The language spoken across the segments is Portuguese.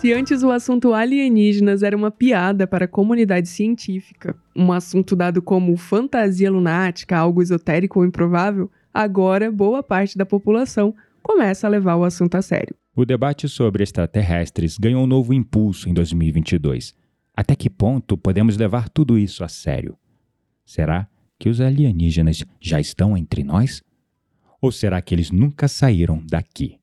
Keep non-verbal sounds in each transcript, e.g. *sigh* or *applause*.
Se antes o assunto alienígenas era uma piada para a comunidade científica, um assunto dado como fantasia lunática, algo esotérico ou improvável, agora boa parte da população começa a levar o assunto a sério. O debate sobre extraterrestres ganhou um novo impulso em 2022. Até que ponto podemos levar tudo isso a sério? Será que os alienígenas já estão entre nós? Ou será que eles nunca saíram daqui?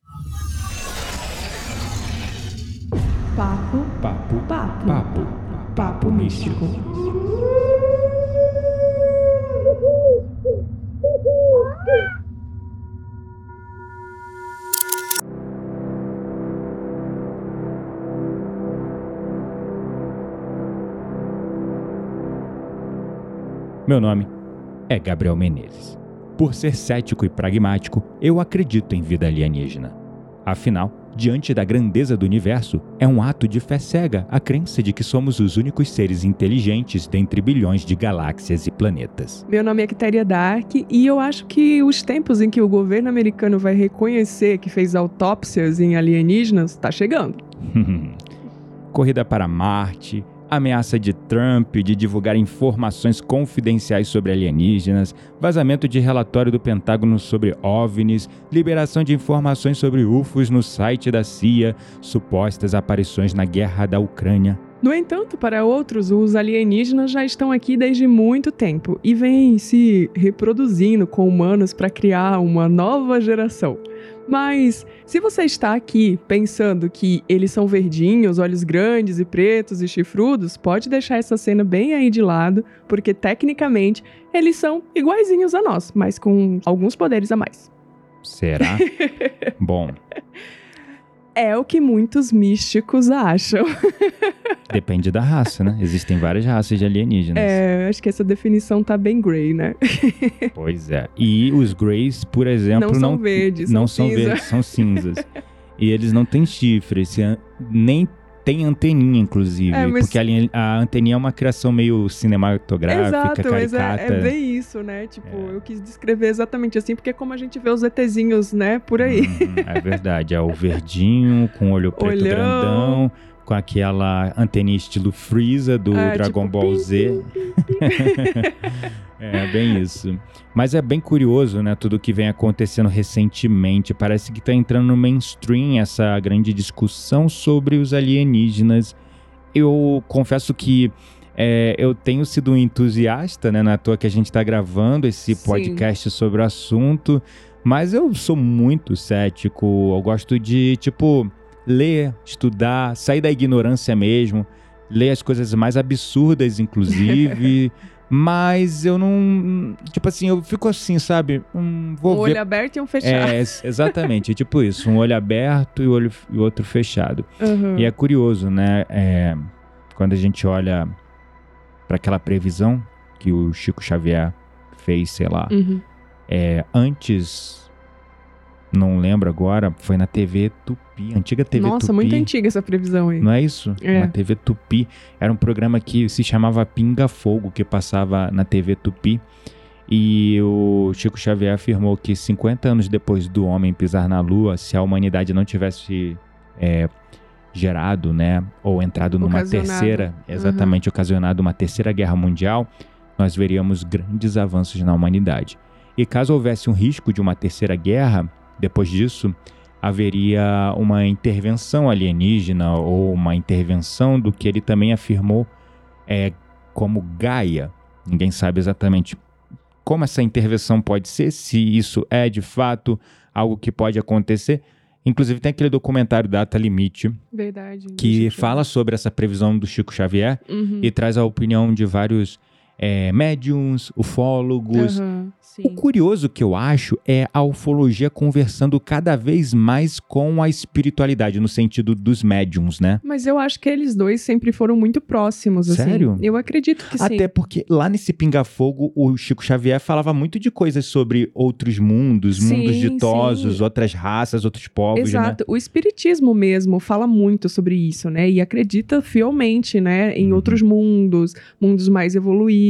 Papo, Papo, papo, papo, papo místico. Meu nome é Gabriel Menezes. Por ser cético e pragmático, eu acredito em vida alienígena. Afinal, diante da grandeza do universo, é um ato de fé cega a crença de que somos os únicos seres inteligentes dentre bilhões de galáxias e planetas. Meu nome é Quitéria Dark e eu acho que os tempos em que o governo americano vai reconhecer que fez autópsias em alienígenas tá chegando. *laughs* Corrida para Marte, ameaça de Trump de divulgar informações confidenciais sobre alienígenas, vazamento de relatório do Pentágono sobre OVNIs, liberação de informações sobre UFOs no site da CIA, supostas aparições na guerra da Ucrânia. No entanto, para outros, os alienígenas já estão aqui desde muito tempo e vêm se reproduzindo com humanos para criar uma nova geração. Mas se você está aqui pensando que eles são verdinhos, olhos grandes e pretos e chifrudos, pode deixar essa cena bem aí de lado, porque tecnicamente eles são iguaizinhos a nós, mas com alguns poderes a mais. Será? *laughs* Bom, É o que muitos místicos acham. *laughs* depende da raça, né? Existem várias raças de alienígenas. É, acho que essa definição tá bem grey, né? *laughs* Pois é. E os Greys, por exemplo, Não são verdes, não são são verdes, são cinzas. e eles não têm chifre, esse an- nem tem anteninha, inclusive. É, mas- Porque a, linha- a anteninha é uma criação meio cinematográfica, Exato, mas é, caricata. é bem isso, né? Tipo, É. eu quis descrever exatamente assim, porque é como a gente vê os ETzinhos, né, por aí. Uhum, é verdade. É o verdinho, com olho preto Olhão. grandão, com aquela anteninha estilo Freeza do É, Dragon tipo, Ball pim, Z. *laughs* É, bem isso. Mas é bem curioso, né, tudo que vem acontecendo recentemente. Parece que tá entrando no mainstream essa grande discussão sobre os alienígenas. Eu confesso que é, eu tenho sido um entusiasta, né, na toa que a gente tá gravando esse Sim. podcast sobre o assunto. Mas eu sou muito cético. Eu gosto de, tipo, ler, estudar, sair da ignorância mesmo, ler as coisas mais absurdas, inclusive. *laughs* mas eu não. Tipo assim, eu fico assim, sabe? Hum, Um vou ver. olho aberto e um fechado. É, ex- exatamente, é tipo isso, um olho aberto e olho e o outro fechado. Uhum. E é curioso, né? é, quando a gente olha para aquela previsão que o Chico Xavier fez, sei lá, Uhum. é, antes, não lembro agora, foi na TV Tupi, antiga TV Nossa, Tupi. muito antiga essa previsão aí. Não é isso? É. Na TV Tupi. Era um programa que se chamava Pinga Fogo, que passava na TV Tupi. E o Chico Xavier afirmou que 50 anos depois do homem pisar na Lua, se a humanidade não tivesse é, gerado, né, ou entrado numa Ocasionado. terceira, exatamente ocasionado uma terceira guerra mundial, nós veríamos grandes avanços na humanidade. E caso houvesse um risco de uma terceira guerra, depois disso, haveria uma intervenção alienígena ou uma intervenção do que ele também afirmou é, como Gaia. Ninguém sabe exatamente como essa intervenção pode ser, se isso é de fato algo que pode acontecer. Inclusive tem aquele documentário Data Limite Verdade. que fala sobre essa previsão do Chico Xavier Uhum. e traz a opinião de vários é, médiums, ufólogos, Aham, o curioso que eu acho é a ufologia conversando cada vez mais com a espiritualidade, no sentido dos médiums, né? Mas eu acho que eles dois sempre foram muito próximos, assim. Sério? Eu acredito que sim. Até porque lá nesse Pinga Fogo, o Chico Xavier falava muito de coisas sobre outros mundos, Sim, mundos ditosos, sim. outras raças, outros povos, né? Exato. O espiritismo mesmo fala muito sobre isso, né? E acredita fielmente, né, em Uhum. outros mundos, mundos mais evoluídos,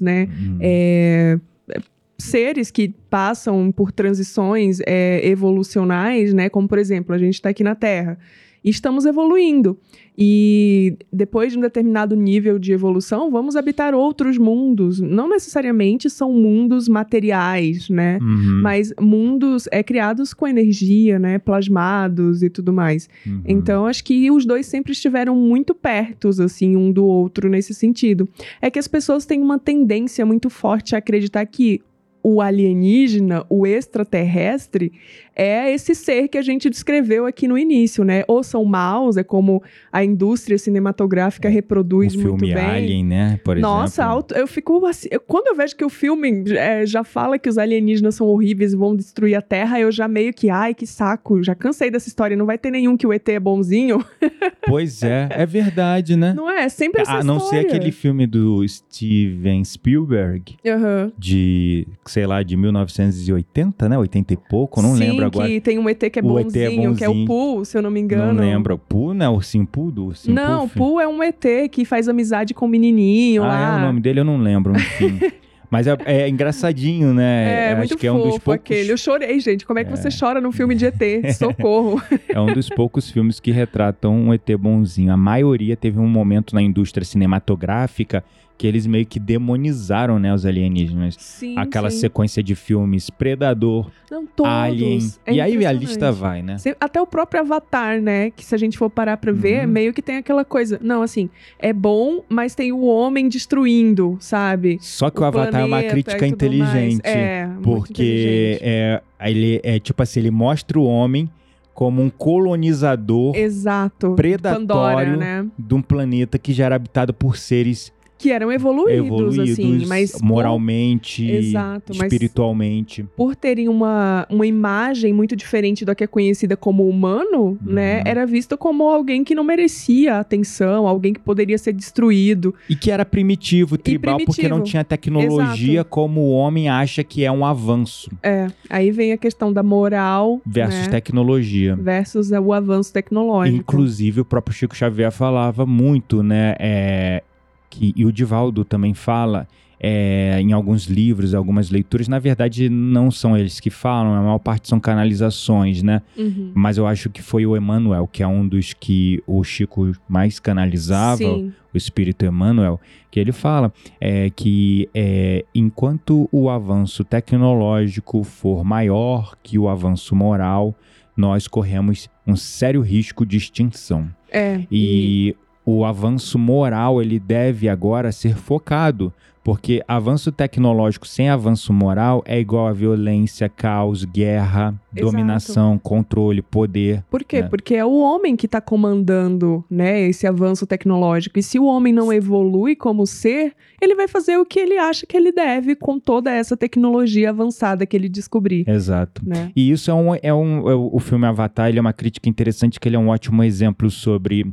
né? Hum. É, é, seres que passam por transições é, evolucionais, né? Como por exemplo, a gente está aqui na Terra. E estamos evoluindo. E depois de um determinado nível de evolução, vamos habitar outros mundos. Não necessariamente são mundos materiais, né? Uhum, Mas mundos é criados com energia, né? Plasmados e tudo mais. uhum. Então, acho que os dois sempre estiveram muito pertos, assim, um do outro nesse sentido. É que as pessoas têm uma tendência muito forte a acreditar que o alienígena, o extraterrestre, é esse ser que a gente descreveu aqui no início, né? Ou são maus, é como a indústria cinematográfica reproduz o muito filme bem. Alien, né? Por Nossa, exemplo. auto- eu fico assim. eu- quando eu vejo que o filme é, já fala que os alienígenas são horríveis e vão destruir a Terra, eu já meio que, ai, que saco, já cansei dessa história. Não vai ter nenhum que o ET é bonzinho. *laughs* Pois é, é verdade, né? Não é? Sempre essa A não ser história. aquele filme do Steven Spielberg, Aham. de, sei lá, de 1980, né? 80 e pouco, não Sim, lembro agora. que tem um ET que é O bonzinho, é que é o bonzinho. Pooh, se eu não me engano. Não lembro. O Pooh, né? O Ursinho Pooh do Ursinho Não, o Puff? Pooh é um ET que faz amizade com o menininho Ah, lá. é o nome dele, eu não lembro, enfim. *laughs* Mas é, é engraçadinho, né? É, Acho que é um dos poucos aquele. Eu chorei, gente. Como é que você chora num filme de ET? *laughs* Socorro. É um dos poucos filmes que retratam um ET bonzinho. A maioria teve um momento na indústria cinematográfica que eles meio que demonizaram, né, os alienígenas. Sim, Aquela sim. sequência de filmes Predador, Não, todos. Alien. É e aí a lista vai, né? Até o próprio Avatar, né? Que se a gente for parar pra ver, Uhum. meio que tem aquela coisa. Não, assim, é bom, mas tem o homem destruindo, sabe? Só que o, Avatar é uma crítica mais. inteligente. É, porque inteligente. é, ele é tipo assim, ele mostra o homem como um colonizador Exato. predatório Pandora, né? de um planeta que já era habitado por seres Que eram evoluídos, evoluídos assim, mas por- moralmente, Exato, mas- espiritualmente. por terem uma, uma imagem muito diferente da que é conhecida como humano, né? Era visto como alguém que não merecia atenção, alguém que poderia ser destruído. E que era primitivo, tribal, porque primitivo. não tinha tecnologia como o homem acha que é um avanço É, aí vem a questão da moral versus né? tecnologia. versus o avanço tecnológico. Inclusive, o próprio Chico Xavier falava muito, né? é, que, e o Divaldo também fala é, em alguns livros, algumas leituras. Na verdade, não são eles que falam, a maior parte são canalizações, né? Uhum. Mas eu acho que foi o Emmanuel, que é um dos que o Chico mais canalizava, Sim, o espírito Emmanuel, que ele fala é, que é, enquanto o avanço tecnológico for maior que o avanço moral, nós corremos um sério risco de extinção. é. E o avanço moral ele deve agora ser focado, porque avanço tecnológico sem avanço moral é igual a violência, caos, guerra, Exato. dominação, controle, poder. Por quê? É. Porque é o homem que está comandando, né, esse avanço tecnológico. E se o homem não evolui como ser, ele vai fazer o que ele acha que ele deve com toda essa tecnologia avançada que ele descobrir, Exato. né? E isso é um, é um é o o filme Avatar, ele é uma crítica interessante que ele é um ótimo exemplo sobre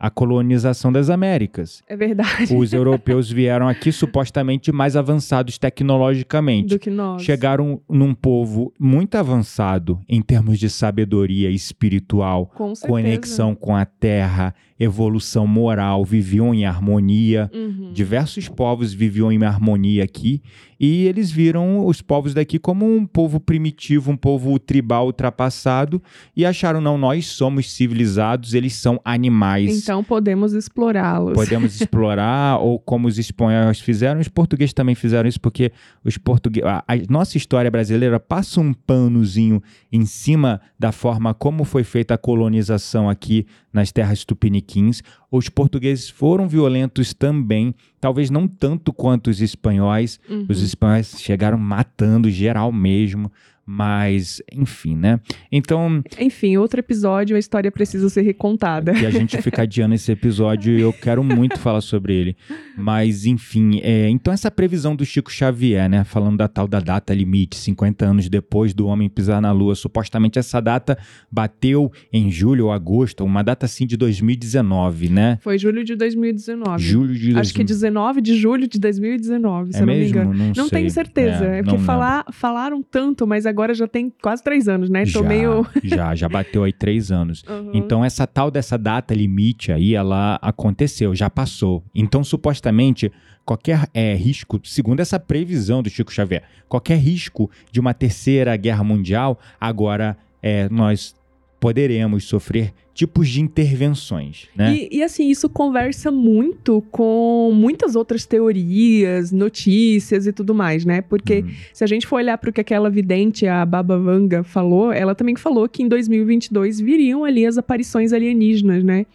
a colonização das Américas. É verdade. Os europeus vieram aqui supostamente mais avançados tecnologicamente. Do que nós. Chegaram num povo muito avançado em termos de sabedoria espiritual, com conexão com a terra, evolução moral, viviam em harmonia. Uhum. Diversos povos viviam em harmonia aqui e eles viram os povos daqui como um povo primitivo, um povo tribal ultrapassado e acharam não, nós somos civilizados, eles são animais. Então podemos explorá-los. Podemos *laughs* explorar, ou como os espanhóis fizeram, os portugueses também fizeram isso, porque os portugueses. A, a nossa história brasileira passa um panozinho em cima da forma como foi feita a colonização aqui nas terras tupiniquins. Os portugueses foram violentos também, talvez não tanto quanto os espanhóis. Uhum. Os espanhóis chegaram matando geral mesmo. Mas, enfim, né? Então, Enfim, outro episódio, a história precisa ser recontada. que a gente fica *laughs* adiando esse episódio e eu quero muito falar sobre ele. Mas, enfim, é, então essa previsão do Chico Xavier, né? Falando da tal da data limite, 50 anos depois do homem pisar na Lua. Supostamente essa data bateu em julho ou agosto, uma data assim de 2019, né? Foi julho de 2019. Julho de Acho que 19 de julho de 2019, se É eu não me mesmo? engano. Não, Não tenho certeza. É, porque não falar, falaram tanto, mas agora já tem quase três anos, né? Tô já, meio. *laughs* já, já bateu aí três anos. Uhum. Então, essa tal dessa data limite aí, ela aconteceu, já passou. Então, supostamente, qualquer é, risco, segundo essa previsão do Chico Xavier, qualquer risco de uma terceira guerra mundial, agora é, nós poderemos sofrer tipos de intervenções, né? E, e, assim, isso conversa muito com muitas outras teorias, notícias e tudo mais, né? Porque hum. se a gente for olhar para o que aquela vidente, a Baba Vanga, falou, ela também falou que em 2022 viriam ali as aparições alienígenas, né?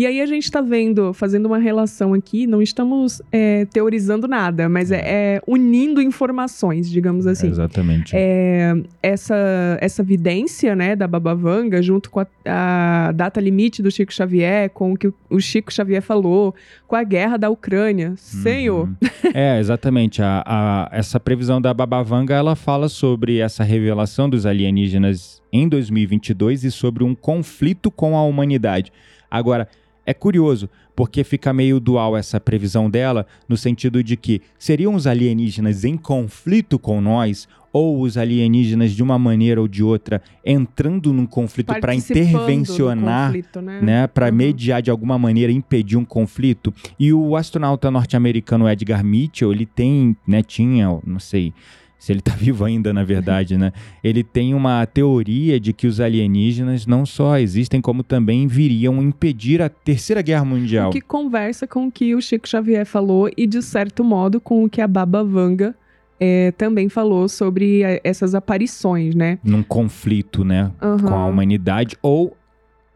E aí a gente está vendo, fazendo uma relação aqui, não estamos é, teorizando nada, mas é, é, unindo informações, digamos assim. Exatamente. É, essa, essa vidência, né, da Baba Vanga, junto com a, a data limite do Chico Xavier, com o que o Chico Xavier falou, com a guerra da Ucrânia. Senhor! Uhum. é, exatamente. A, a, essa previsão da Baba Vanga, ela fala sobre essa revelação dos alienígenas em 2022 e sobre um conflito com a humanidade. Agora, é curioso, porque fica meio dual essa previsão dela, no sentido de que seriam os alienígenas em conflito com nós, ou os alienígenas de uma maneira ou de outra entrando num conflito para intervencionar, né, né para uhum. mediar de alguma maneira impedir um conflito. E o astronauta norte-americano Edgar Mitchell, ele tem, né, tinha, não sei, se ele está *laughs* vivo ainda, na verdade, né? Ele tem uma teoria de que os alienígenas não só existem, como também viriam impedir a Terceira Guerra Mundial. O que conversa com o que o Chico Xavier falou e, de certo modo, com o que a Baba Vanga é, também falou sobre eh, essas aparições, né? Num conflito, né? Uhum. Com a humanidade ou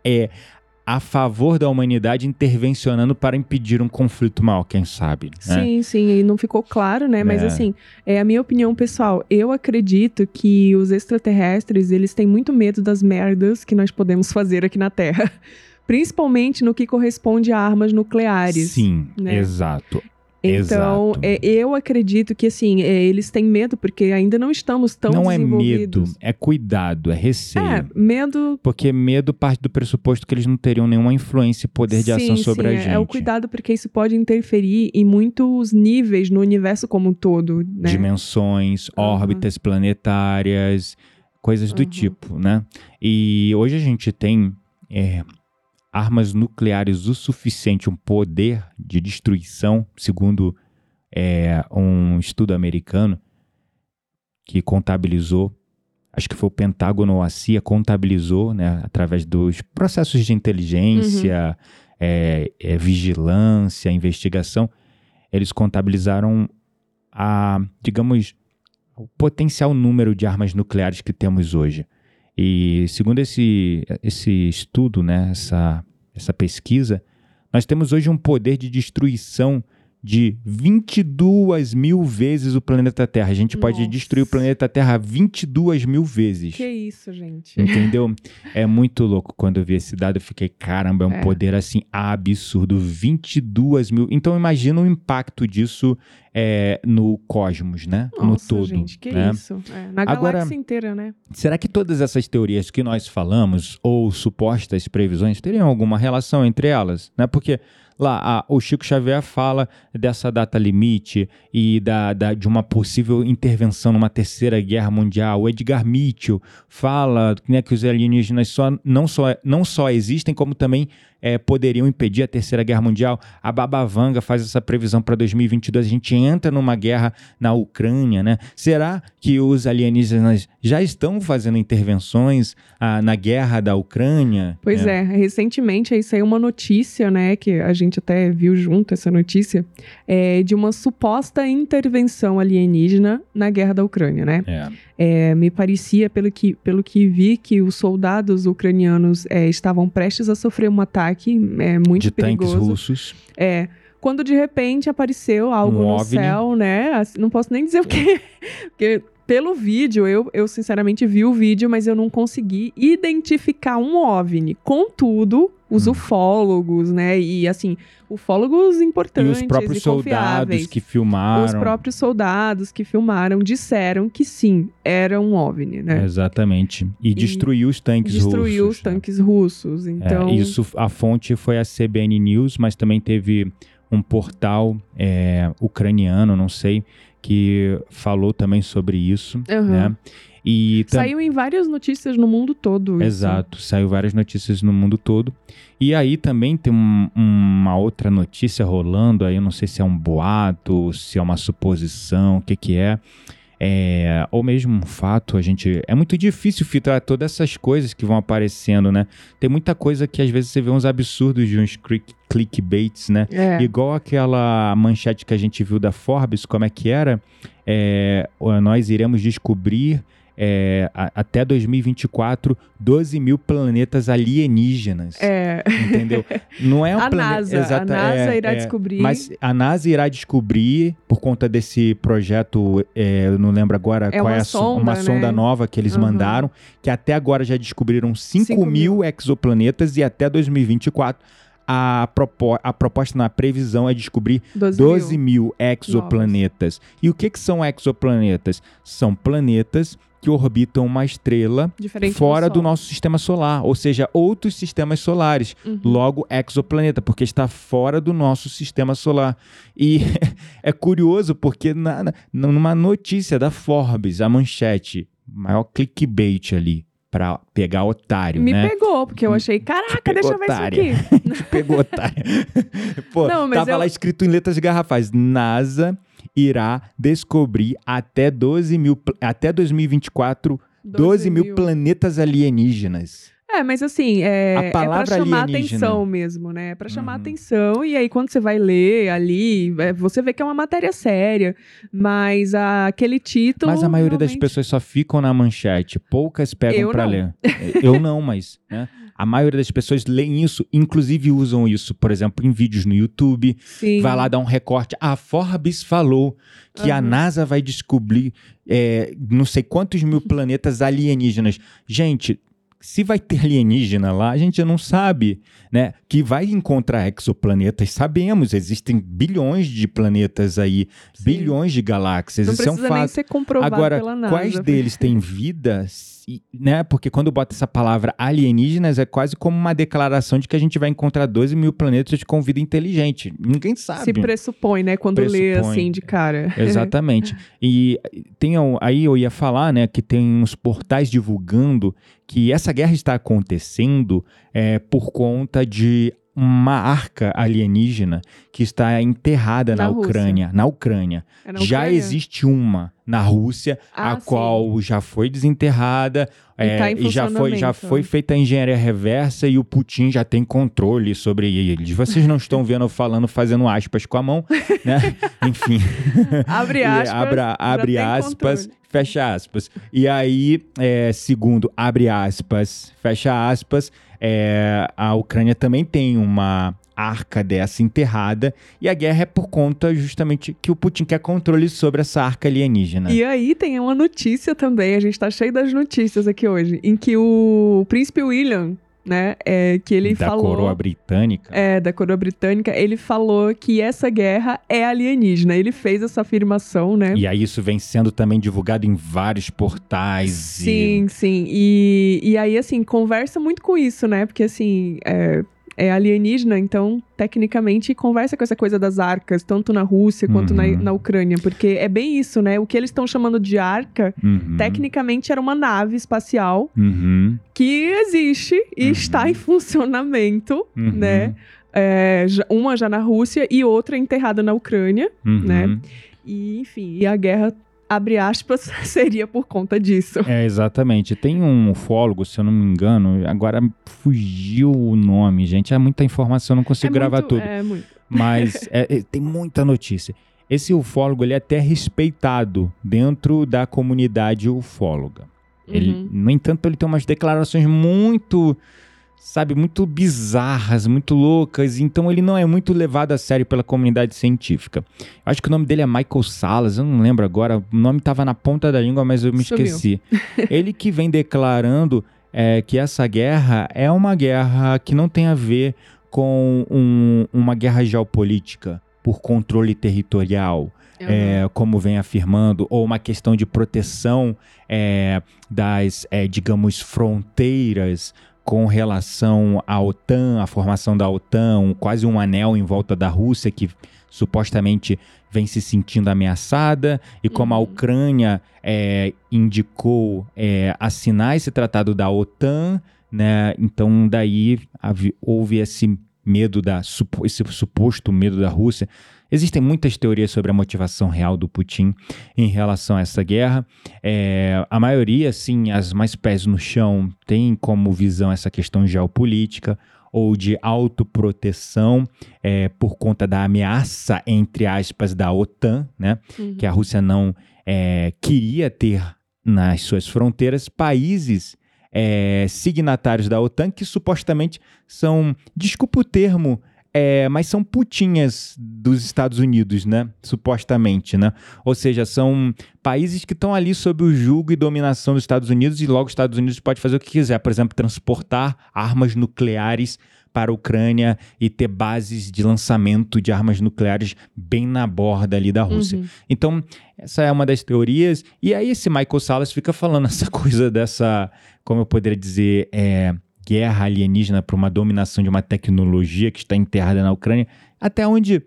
é a favor da humanidade intervencionando para impedir um conflito mal, quem sabe. Né? Sim, sim, e não ficou claro, né? Mas é. assim, é a minha opinião pessoal. Eu acredito que os extraterrestres, eles têm muito medo das merdas que nós podemos fazer aqui na Terra. *laughs* Principalmente no que corresponde a armas nucleares. Sim, né? exato. Então, é, eu acredito que, assim, é, eles têm medo porque ainda não estamos tão não desenvolvidos. Não é medo, é cuidado, é receio. É, medo... Porque medo parte do pressuposto que eles não teriam nenhuma influência e poder de ação sobre sim, a gente. É, é o cuidado porque isso pode interferir em muitos níveis no universo como um todo, né? Dimensões, uhum. órbitas planetárias, coisas do uhum. tipo, né? E hoje a gente tem... É, armas nucleares o suficiente, um poder de destruição, segundo é, um estudo americano que contabilizou, acho que foi o Pentágono ou a CIA contabilizou, né, através dos processos de inteligência, uhum. é, é, vigilância, investigação, eles contabilizaram a, digamos, o potencial número de armas nucleares que temos hoje. E segundo esse, esse estudo, né, essa, essa pesquisa, nós temos hoje um poder de destruição de 22 mil vezes o planeta Terra. A gente Nossa. pode destruir o planeta Terra 22 mil vezes. Que isso, gente. Entendeu? é muito louco. Quando eu vi esse dado, eu fiquei, caramba, é um é. poder assim absurdo. 22 mil. Então imagina o impacto disso é, no cosmos, né? Nossa, no todo. Gente, que né? isso. É, na Agora, galáxia inteira, né? Será que todas essas teorias que nós falamos, ou supostas previsões, teriam alguma relação entre elas? Né? Porque lá o Chico Xavier fala dessa data limite e da, da, de uma possível intervenção numa terceira guerra mundial. O Edgar Mitchell fala né, que os alienígenas só, não, só, não só existem, como também é, poderiam impedir a Terceira Guerra Mundial. A Babavanga faz essa previsão para 2022. A gente entra numa guerra na Ucrânia, né? Será que os alienígenas já estão fazendo intervenções ah, na guerra da Ucrânia? Pois é. é, recentemente aí saiu uma notícia, né, que a gente até viu junto essa notícia, é, de uma suposta intervenção alienígena na guerra da Ucrânia, né? É. É, me parecia, pelo que, pelo que vi, que os soldados ucranianos é, estavam prestes a sofrer um ataque é, muito de perigoso. tanques russos. É. Quando de repente apareceu algo um no OVNI. céu, né? Assim, não posso nem dizer o que. *laughs* Porque pelo vídeo, eu, eu sinceramente vi o vídeo, mas eu não consegui identificar um OVNI. Contudo, os hum. ufólogos, né? E assim, ufólogos importantes. E os próprios e soldados que filmaram. Os próprios soldados que filmaram disseram que sim, era um OVNI, né? Exatamente. E, e destruiu os tanques destruiu russos. Destruiu os né? tanques russos. Então. É, isso, a fonte foi a CBN News, mas também teve um portal é, ucraniano, não sei, que falou também sobre isso, uhum. né? E saiu em várias notícias no mundo todo. Exato, isso. saiu várias notícias no mundo todo. E aí também tem um, uma outra notícia rolando, aí eu não sei se é um boato, se é uma suposição, o que que é. é, ou mesmo um fato, a gente. É muito difícil filtrar todas essas coisas que vão aparecendo, né? Tem muita coisa que às vezes você vê uns absurdos de uns click, clickbaits, né? É. Igual aquela manchete que a gente viu da Forbes, como é que era? É, nós iremos descobrir é, a, até 2024 12 mil planetas alienígenas. É. Entendeu? Não é *laughs* um A planeta. NASA, a exata- NASA é, irá é, descobrir. Mas a NASA irá descobrir, por conta desse projeto, é, eu não lembro agora É qual é uma a so- sonda, uma né? sonda nova que eles Uhum. mandaram, que até agora já descobriram 5 Cinco mil mil. exoplanetas e até 2024 a, propo a proposta na previsão é descobrir 12, 12 mil. mil exoplanetas. E o que, que são exoplanetas? São planetas que orbitam uma estrela Diferente fora do, Sol. nosso sistema solar, ou seja, outros sistemas solares. Uhum. Logo, exoplaneta, porque está fora do nosso sistema solar. E *laughs* é curioso porque na- numa notícia da Forbes, a manchete, maior clickbait ali, para pegar otário, Me né? pegou, porque eu achei, caraca, deixa eu ver otária. isso aqui. *laughs* Te pegou, otário. *laughs* Pô, Não, tava eu- lá escrito em letras garrafais, NASA irá descobrir até 12 mil, até 2024, 12, mil planetas alienígenas. É, mas assim, é, A é pra chamar alienígena. atenção mesmo, né? É pra chamar Uhum. atenção. E aí, quando você vai ler ali, é, você vê que é uma matéria séria. Mas a- aquele título. Mas a maioria das realmente- pessoas só ficam na manchete, poucas pegam não. ler. Eu não, mas né? a maioria das pessoas leem isso, inclusive usam isso, por exemplo, em vídeos no YouTube. Sim. Vai lá dar um recorte. A Forbes falou que a Aham. NASA vai descobrir é, não sei quantos mil planetas alienígenas. Gente, se vai ter alienígena lá, a gente não sabe, né? Que vai encontrar exoplanetas, sabemos, existem bilhões de planetas aí, Sim. bilhões de galáxias, Não isso é um fato. ser comprovado Agora, quais deles têm vida, se- né? Porque quando bota essa palavra alienígenas, é quase como uma declaração de que a gente vai encontrar 12 mil planetas com vida inteligente. Ninguém sabe. Se pressupõe, né? Quando lê Pressupõe. assim de cara. *laughs* Exatamente. e tem aí eu ia falar, né, que tem uns portais divulgando que essa guerra está acontecendo é, por conta de uma arca alienígena que está enterrada na, Na. Ucrânia. Na Ucrânia. É na Já Ucrânia? existe uma na Rússia, Ah, a sim. qual já foi desenterrada E tá em e já foi, já foi feita a engenharia reversa e o Putin já tem controle sobre eles. Vocês não estão vendo eu falando, fazendo aspas com a mão, né? *laughs* Enfim. Abre *laughs* aspas. abra- já abre aspas, controle. fecha aspas. E aí, é, segundo, abre aspas, fecha aspas, é, a Ucrânia também tem uma arca dessa enterrada e a guerra é por conta justamente que o Putin quer controle sobre essa arca alienígena. E aí tem uma notícia também, a gente tá cheio das notícias aqui hoje, em que o príncipe William, né, é, que ele da falou... coroa britânica. É, da coroa britânica, ele falou que essa guerra é alienígena. Ele fez essa afirmação, né? E aí isso vem sendo também divulgado em vários portais. e- Sim, sim. E, e aí, assim, conversa muito com isso, né? Porque, assim, é, é alienígena, então, tecnicamente, conversa com essa coisa das arcas, tanto na Rússia quanto na, Uhum. na Ucrânia. Porque é bem isso, né? O que eles estão chamando de arca, Uhum, tecnicamente, era uma nave espacial uhum, que existe e Uhum. está em funcionamento, uhum, né? É, uma já na Rússia e outra enterrada na Ucrânia. uhum. né? E, enfim, e a guerra, abre aspas, *laughs* seria por conta disso. É, exatamente. Tem um ufólogo, se eu não me engano, agora fugiu o nome, gente. É muita informação, eu não consigo é gravar muito, tudo. É muito. *laughs* Mas é, é, tem muita notícia. Esse ufólogo, ele é até respeitado dentro da comunidade ufóloga. Ele, Uhum. no entanto, ele tem umas declarações muito, sabe, muito bizarras, muito loucas, então ele não é muito levado a sério pela comunidade científica. Eu acho que o nome dele é Michael Salas, eu não lembro agora, o nome estava na ponta da língua, mas eu me Sumiu. esqueci. *laughs* ele que vem declarando é, que essa guerra é uma guerra que não tem a ver com um- uma guerra geopolítica por controle territorial, é, como vem afirmando, ou uma questão de proteção é, das, é, digamos, fronteiras com relação à OTAN, a formação da OTAN, quase um anel em volta da Rússia que supostamente vem se sentindo ameaçada, e como a Uhum. Ucrânia é, indicou é, assinar esse tratado da OTAN, né? Então daí houve esse medo da esse suposto medo da Rússia. Existem muitas teorias sobre a motivação real do Putin em relação a essa guerra. É, a maioria, sim, as mais pés no chão, tem como visão essa questão geopolítica ou de autoproteção é, por conta da ameaça, entre aspas, da OTAN, né? Uhum. Que a Rússia não é, queria ter nas suas fronteiras países é, signatários da OTAN que supostamente são, desculpa o termo, é, mas são putinhas dos Estados Unidos, né? Supostamente, né? Ou seja, são países que estão ali sob o julgo e dominação dos Estados Unidos e logo os Estados Unidos pode fazer o que quiser, por exemplo, transportar armas nucleares para a Ucrânia e ter bases de lançamento de armas nucleares bem na borda ali da Rússia. Uhum. Então, essa é uma das teorias. E aí esse Michael Salas fica falando *laughs* essa coisa dessa, como eu poderia dizer, é, guerra alienígena para uma dominação de uma tecnologia que está enterrada na Ucrânia, até onde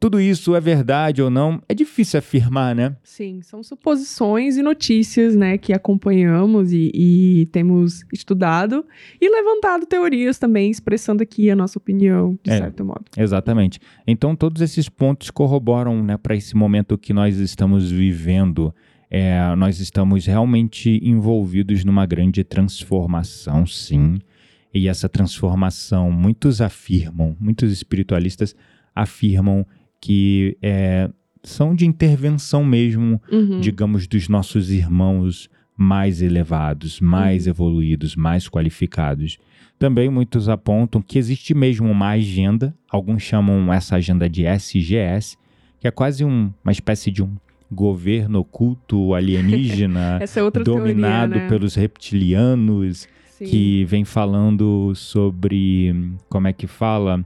tudo isso é verdade ou não, é difícil afirmar, né? Sim, são suposições e notícias, né, que acompanhamos e, e temos estudado e levantado teorias também, expressando aqui a nossa opinião, de é, certo modo. Exatamente. Então, todos esses pontos corroboram, né, para esse momento que nós estamos vivendo. É, nós estamos realmente envolvidos numa grande transformação, sim. E essa transformação, muitos afirmam, muitos espiritualistas afirmam que é, são de intervenção mesmo, uhum. digamos, dos nossos irmãos mais elevados, mais uhum. evoluídos, mais qualificados. Também muitos apontam que existe mesmo uma agenda, alguns chamam essa agenda de SGS, que é quase um, uma espécie de um governo oculto alienígena *laughs* é dominado teoria, né? pelos reptilianos Sim. que vem falando sobre como é que fala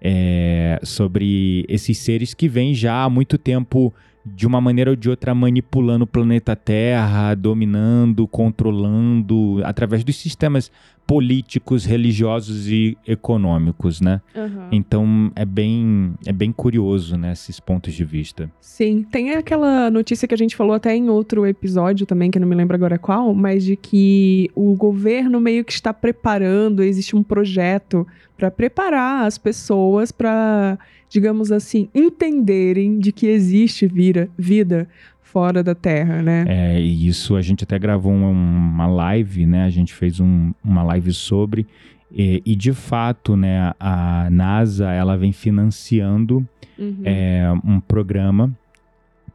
é, sobre esses seres que vêm já há muito tempo de uma maneira ou de outra manipulando o planeta Terra, dominando, controlando através dos sistemas políticos, religiosos e econômicos, né? Uhum. Então é bem é bem curioso, né, esses pontos de vista. Sim, tem aquela notícia que a gente falou até em outro episódio também, que eu não me lembro agora qual, mas de que o governo meio que está preparando, existe um projeto para preparar as pessoas para, digamos assim, entenderem de que existe vira, vida fora da Terra, né? É, e isso a gente até gravou uma live, né? A gente fez um, uma live sobre e, e, de fato, né? A NASA ela vem financiando uhum. é, um programa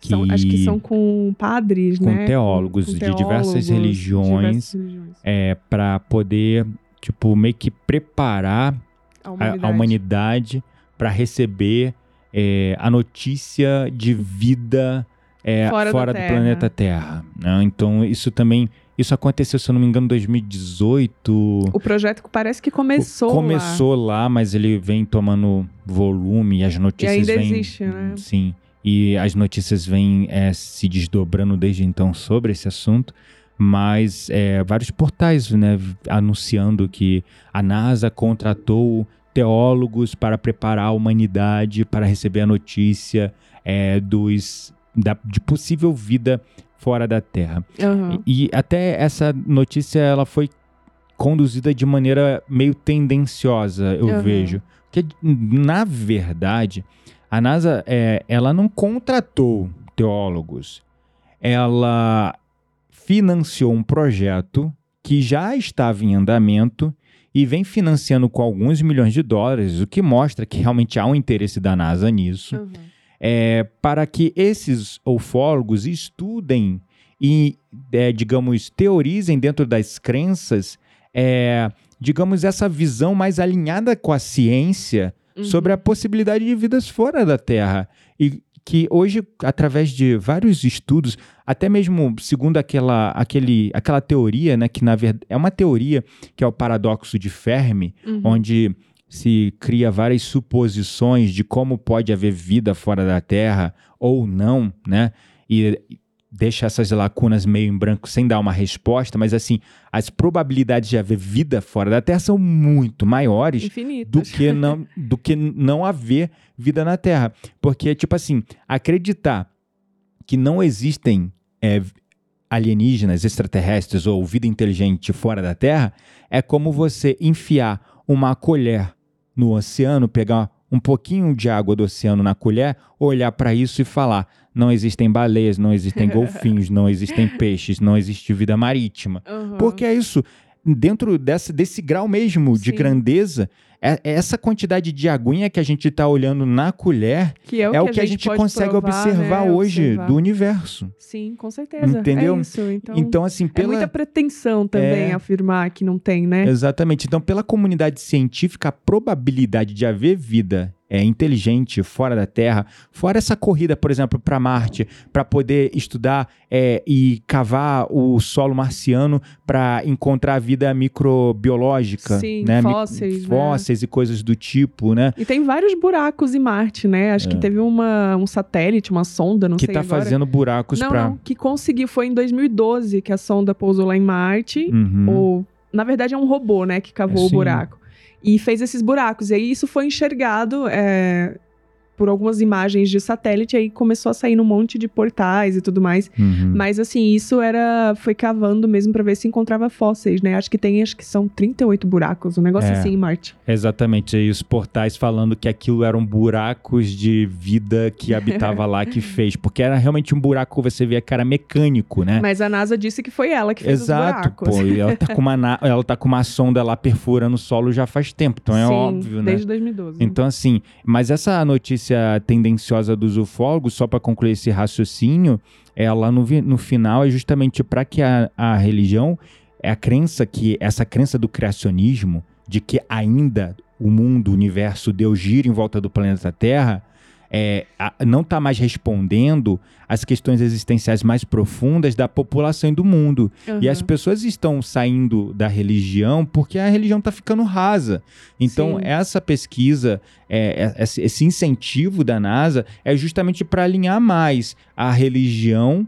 que, são, acho que são com padres, com né? Teólogos, com, com teólogos de diversas religiões, diversas religiões. É, para poder tipo meio que preparar a humanidade, humanidade para receber é, a notícia de vida é, fora, fora do planeta Terra. Né? Então, isso também. Isso aconteceu, se eu não me engano, em 2018. O projeto parece que começou. Começou lá, lá mas ele vem tomando volume e as notícias e ainda vêm. Existe, né? Sim. E as notícias vêm é, se desdobrando desde então sobre esse assunto. Mas é, vários portais né, anunciando que a NASA contratou teólogos para preparar a humanidade para receber a notícia é, dos da, de possível vida fora da Terra. Uhum. E, e, até essa notícia ela foi conduzida de maneira meio tendenciosa, eu uhum. vejo. Que na verdade a NASA é, ela não contratou teólogos, ela financiou um projeto que já estava em andamento e vem financiando com alguns milhões de dólares, o que mostra que realmente há um interesse da NASA nisso. Uhum é, para que esses ufólogos estudem e, é, digamos, teorizem dentro das crenças, é, digamos, essa visão mais alinhada com a ciência uhum. sobre a possibilidade de vidas fora da Terra. E que hoje, através de vários estudos, até mesmo segundo aquela, aquele, aquela teoria, né, que na verdade é uma teoria que é o paradoxo de Fermi, uhum. onde se cria várias suposições de como pode haver vida fora da Terra ou não, né? E deixa essas lacunas meio em branco sem dar uma resposta, mas assim, as probabilidades de haver vida fora da Terra são muito maiores do que não do que não haver vida na Terra, porque tipo assim, acreditar que não existem é, alienígenas, extraterrestres ou vida inteligente fora da Terra é como você enfiar uma colher no oceano, pegar um pouquinho de água do oceano na colher, olhar para isso e falar: não existem baleias, não existem *laughs* golfinhos, não existem peixes, não existe vida marítima. Aham. Porque é isso. Dentro dessa, desse grau mesmo de Sim. grandeza, é, é essa quantidade de aguinha que a gente está olhando na colher que é o, é o que a gente pode consegue provar, observar né? hoje Observar. do universo. Sim, com certeza. Entendeu? É isso. Então, Então, assim, é pela. muita pretensão também É. afirmar que não tem, né? Exatamente. Então, pela comunidade científica, a probabilidade de haver vida é, inteligente fora da Terra, fora essa corrida, por exemplo, para Marte, para poder estudar é, e cavar o solo marciano para encontrar vida microbiológica, Sim, né? Mi- fósseis, né? fósseis e coisas do tipo, né? E tem vários buracos em Marte, né? Acho que teve uma, um satélite, uma sonda, não É. que sei tá agora. fazendo buracos para. não, que conseguiu. Foi em 2012 que a sonda pousou lá em Marte. Uhum. Ou, na verdade, é um robô, né? Que cavou É, o buraco. E fez esses buracos. E aí isso foi enxergado é, por algumas imagens de satélite. Aí começou a sair um monte de portais e tudo mais. Uhum. Mas assim, isso era. Foi cavando mesmo pra ver se encontrava fósseis, né? Acho que tem, acho que são 38 buracos, um negócio É. assim em Marte. Exatamente, e os portais falando que aquilo eram buracos de vida que *laughs* habitava lá que fez, porque era realmente um buraco que você via que era mecânico, né? Mas a NASA disse que foi ela que fez Exato, os buracos. pô, e ela tá, com uma, na- *laughs* ela tá com uma sonda lá perfurando o solo já faz tempo, então é Sim, óbvio, né? Desde 2012. Então, assim, mas essa notícia tendenciosa dos ufólogos, só para concluir esse raciocínio, ela no, vi- no final é justamente para que a, a religião, é a crença que, essa crença do criacionismo, de que ainda o mundo, o universo, Deus gira em volta do planeta Terra, é, não está mais respondendo às questões existenciais mais profundas da população e do mundo. E as pessoas estão saindo da religião porque a religião está ficando rasa. Então, Sim. essa pesquisa, é, é- esse incentivo da NASA é justamente para alinhar mais a religião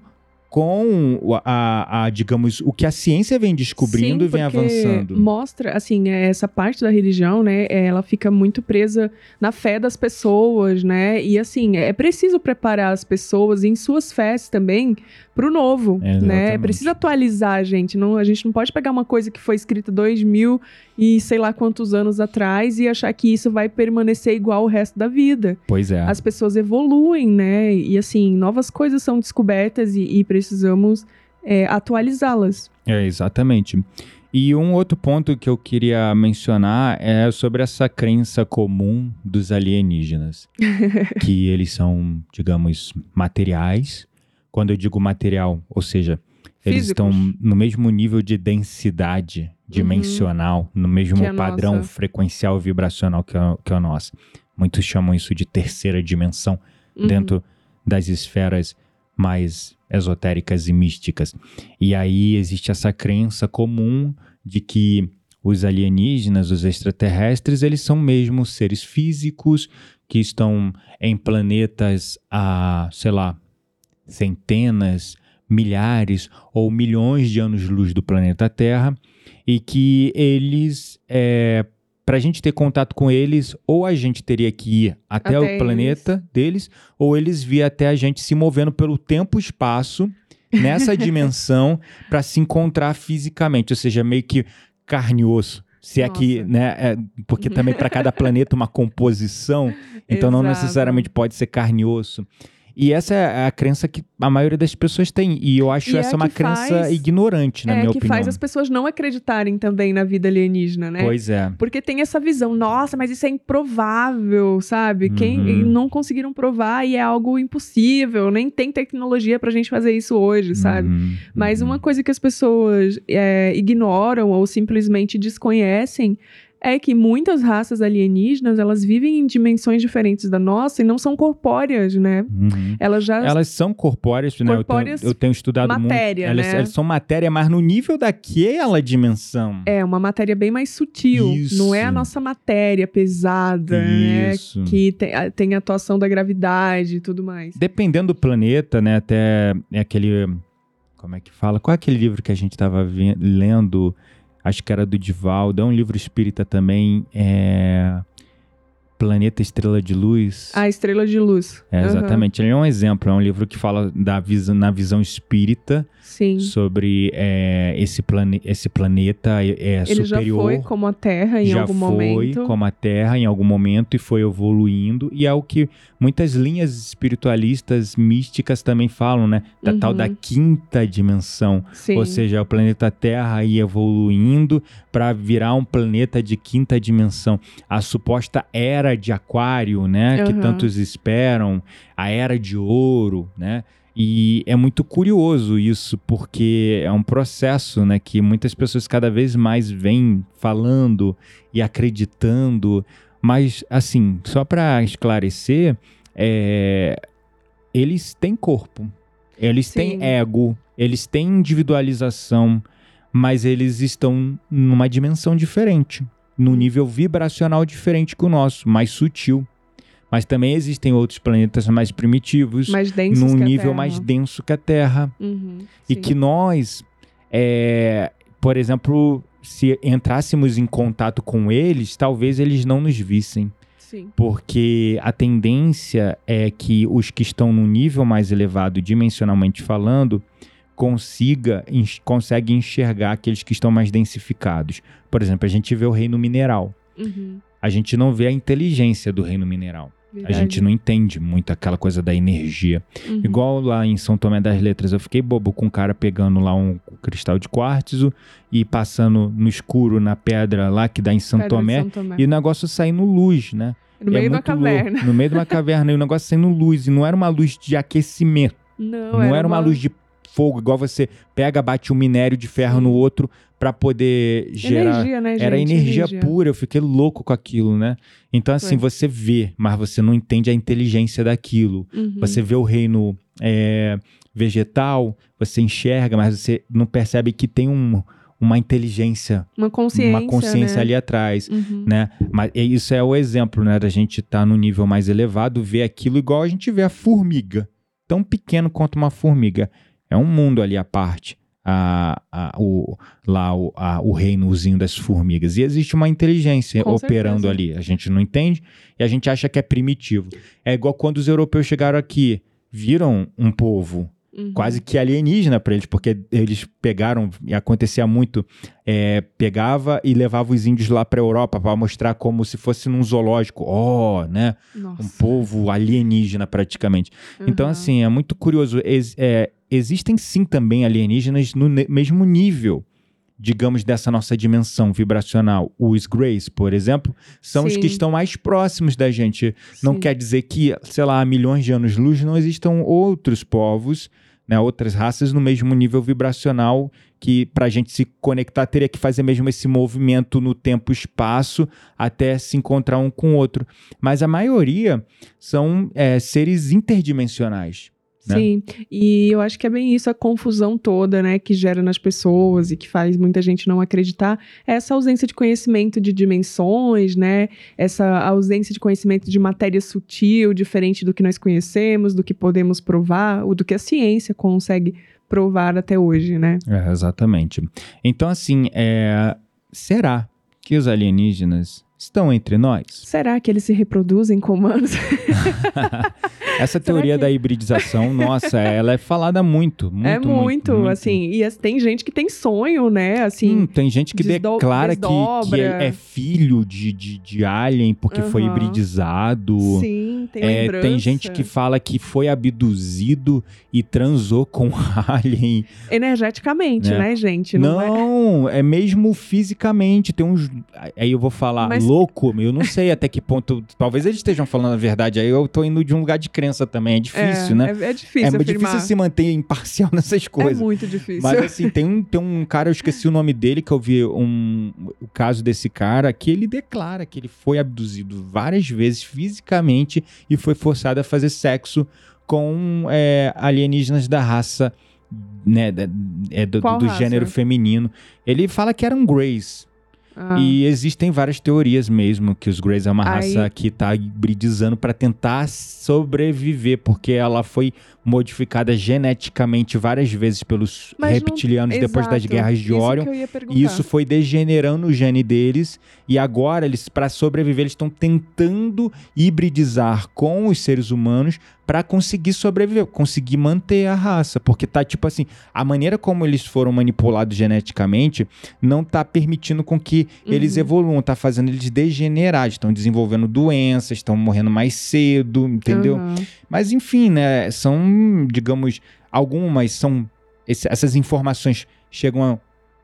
com o- a, a, digamos, o que a ciência vem descobrindo Sim, e vem avançando. Mostra, assim, é, essa parte da religião, né? é, Ela fica muito presa na fé das pessoas, né? E assim, é preciso preparar as pessoas em suas fés também pro novo, né? É preciso atualizar a gente. Não, a gente não pode pegar uma coisa que foi escrita dois mil e sei lá quantos anos atrás e achar que isso vai permanecer igual o resto da vida. Pois é. As pessoas evoluem, né? E assim, novas coisas são descobertas e, e precisamos é, atualizá-las. É, exatamente. E um outro ponto que eu queria mencionar é sobre essa crença comum dos alienígenas. *laughs* que eles são, digamos, materiais. Quando eu digo material, ou seja, eles Físicos. estão no mesmo nível de densidade dimensional, no mesmo é padrão nossa. frequencial vibracional que é, que é o nosso. Muitos chamam isso de terceira dimensão Uhum. dentro das esferas mais esotéricas e místicas. E aí existe essa crença comum de que os alienígenas, os extraterrestres, eles são mesmo seres físicos que estão em planetas a, sei lá, centenas, milhares ou milhões de anos-luz do planeta Terra e que eles, é, para a gente ter contato com eles, ou a gente teria que ir até, Até o eles. planeta deles, ou eles vir até a gente se movendo pelo tempo e espaço nessa *laughs* dimensão para se encontrar fisicamente, ou seja, meio que carne e osso. Se é que, né? é- porque também para cada *laughs* planeta uma composição, então não Exato. necessariamente pode ser carne e osso. E essa é a crença que a maioria das pessoas tem. E eu acho E é essa uma que crença faz- ignorante, na é minha que opinião. faz as pessoas não acreditarem também na vida alienígena, né? Pois é. Porque tem essa visão, nossa, mas isso é improvável, sabe? Quem Uhum. não conseguiram provar e é algo impossível, nem tem tecnologia pra gente fazer isso hoje, sabe? Uhum, Mas uhum. uma coisa que as pessoas é, ignoram ou simplesmente desconhecem é que muitas raças alienígenas, elas vivem em dimensões diferentes da nossa e não são corpóreas, né? Uhum. Elas já Elas são corpóreas, né? Eu tenho- eu, tenho, estudado matéria, muito. Elas, né? elas são matéria, mas no nível daquela dimensão. é uma matéria bem mais sutil, Isso. não é a nossa matéria pesada, né? Isso. Que tem, a- tem a atuação da gravidade e tudo mais. Dependendo do planeta, né? Até é aquele. Como é que fala? Qual é aquele livro que a gente estava lendo? Acho que era do Divaldo. É um livro espírita também. É. Planeta Estrela de Luz. A Estrela de Luz. É, exatamente. Ele é um exemplo, é um livro que fala da visão, na visão espírita Sim. sobre é, esse, plane, esse planeta é, é Ele já superior. foi como a Terra em já algum foi momento. como a Terra em algum momento e foi evoluindo. E é o que muitas linhas espiritualistas místicas também falam, né? Da tal Uhum. da quinta dimensão. Sim. Ou seja, o planeta Terra ia evoluindo para virar um planeta de quinta dimensão. A suposta era de Aquário, né? Que Aham. tantos esperam, a era de ouro, né? E é muito curioso isso, porque é um processo né, que muitas pessoas cada vez mais vêm falando e acreditando. Mas, assim, só para esclarecer, é, eles têm corpo, eles têm Sim. ego, eles têm individualização, mas eles estão numa dimensão diferente, num nível vibracional diferente que o nosso, mais sutil. Mas também existem outros planetas mais primitivos, mais num nível mais denso que a Terra. Uhum, E sim. que nós, é, por exemplo, se entrássemos em contato com eles, talvez eles não nos vissem. Sim. Porque a tendência é que os que estão num nível mais elevado, dimensionalmente falando, consiga, enx- consegue enxergar aqueles que estão mais densificados. Por exemplo, a gente vê o reino mineral. Uhum, A gente não vê a inteligência do reino mineral. A verdade. gente não entende muito aquela coisa da energia. Uhum. Igual lá em São Tomé das Letras, eu fiquei bobo com um cara pegando lá um cristal de quartzo e passando no escuro na pedra lá que dá em São de Tomé São Tomé. e o negócio saindo luz, né? No E é meio da muito louco. caverna. No meio de uma caverna e o negócio saindo luz. E não era uma luz de aquecimento, Não, não, era uma luz de fogo, igual você pega, bate um minério de ferro no outro pra poder gerar. Energia, né, gente? Era energia, pura, eu fiquei louco com aquilo, né? Então, assim, Foi. você vê, mas você não entende a inteligência daquilo. Uhum. Você vê o reino é, vegetal, você enxerga, mas você não percebe que tem um, uma inteligência, Uma consciência, uma consciência né? ali atrás, Uhum. né? Mas isso é o exemplo, né? Da gente estar no nível mais elevado, ver aquilo igual a gente vê a formiga. Tão pequeno quanto uma formiga. É um mundo ali à parte. A, a- o, lá o, a- o reinozinho das formigas. E existe uma inteligência Com operando certeza. ali. A gente não entende e a gente acha que é primitivo. É igual quando os europeus chegaram aqui, viram um povo Uhum. quase que alienígena para eles, porque eles pegaram, e acontecia muito, é, pegava e levava os índios lá para Europa para mostrar como se fosse num zoológico. Oh, né? Nossa. Um povo alienígena praticamente. Então, Uhum. assim, é muito curioso. Ex- é, existem sim também alienígenas no mesmo nível, digamos, dessa nossa dimensão vibracional. Os Greys, por exemplo, são os Sim. que estão mais próximos da gente. Não Sim. quer dizer que, sei lá, há milhões de anos-luz não existam outros povos, né, outras raças no mesmo nível vibracional que para a gente se conectar teria que fazer mesmo esse movimento no tempo e espaço até se encontrar um com o outro. Mas a maioria são é, seres interdimensionais. Né? Sim, e eu acho que é bem isso, a confusão toda, né, que gera nas pessoas e que faz muita gente não acreditar, é essa ausência de conhecimento de dimensões, né, essa ausência de conhecimento de matéria sutil, diferente do que nós conhecemos, do que podemos provar, ou do que a ciência consegue provar até hoje, né? É, exatamente. Então, assim, é, será que os alienígenas estão entre nós? Será que eles se reproduzem com humanos? *laughs* *laughs* Essa teoria da hibridização, nossa, ela é falada muito, muito, é muito, assim, e tem gente que tem sonho, né, assim, Sim, tem gente que declara que, que é, é filho de, de, de alien porque foi Aham. hibridizado. sim, tem É, lembrança. tem gente que fala que foi abduzido e transou com *laughs* alien. Energeticamente, É. né, gente? Não, é... Não, é mesmo fisicamente. Tem uns. Aí eu vou falar Mas- louco, eu não sei até que ponto. Talvez eles estejam falando a verdade. Aí eu tô indo de um lugar de crença também. É difícil, é, né? É, é difícil é afirmar. difícil se manter imparcial *laughs* nessas É coisas. muito difícil. Mas assim, tem um, tem um cara, eu esqueci o nome dele, que eu vi um, o caso desse cara, que ele declara que ele foi abduzido várias vezes fisicamente e foi forçado a fazer sexo com é, alienígenas da raça, né, da- é, do, do gênero feminino. Ele fala que eram Greys. Ah, E existem várias teorias mesmo que os Greys é uma Aí- raça que tá hibridizando para tentar sobreviver, porque ela foi modificada geneticamente várias vezes pelos Mas não- reptilianos depois das guerras de isso Orion. E isso foi degenerando o gene deles. E agora, eles, para sobreviver, eles estão tentando hibridizar com os seres humanos para conseguir sobreviver, conseguir manter a raça. Porque tá tipo assim, a maneira como eles foram manipulados geneticamente não tá permitindo com que eles Uhum. evoluam, tá fazendo eles degenerar, estão desenvolvendo doenças, estão morrendo mais cedo, entendeu? Aham. Mas enfim, né? São, digamos, algumas são. esse- essas informações chegam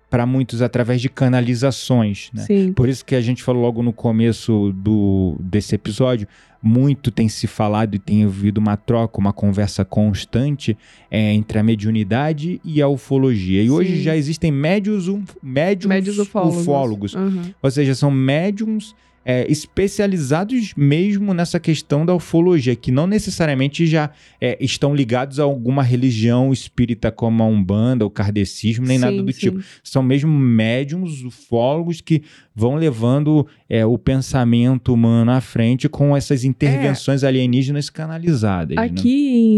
para muitos através de canalizações, né? Sim. Por isso que a gente falou logo no começo do, desse episódio, muito tem se falado e tem havido uma troca, uma conversa constante é, entre a mediunidade e a ufologia. E hoje Sim. já existem médios, um, médiums Médios ufólogos. ufólogos. Aham. Ou seja, são médiums é, especializados mesmo nessa questão da ufologia, que não necessariamente já é, estão ligados a alguma religião espírita como a Umbanda, o kardecismo, nem nada Sim, do sim. tipo. São mesmo médiums, ufólogos que vão levando é, o pensamento humano à frente com essas intervenções alienígenas canalizadas. né? Aqui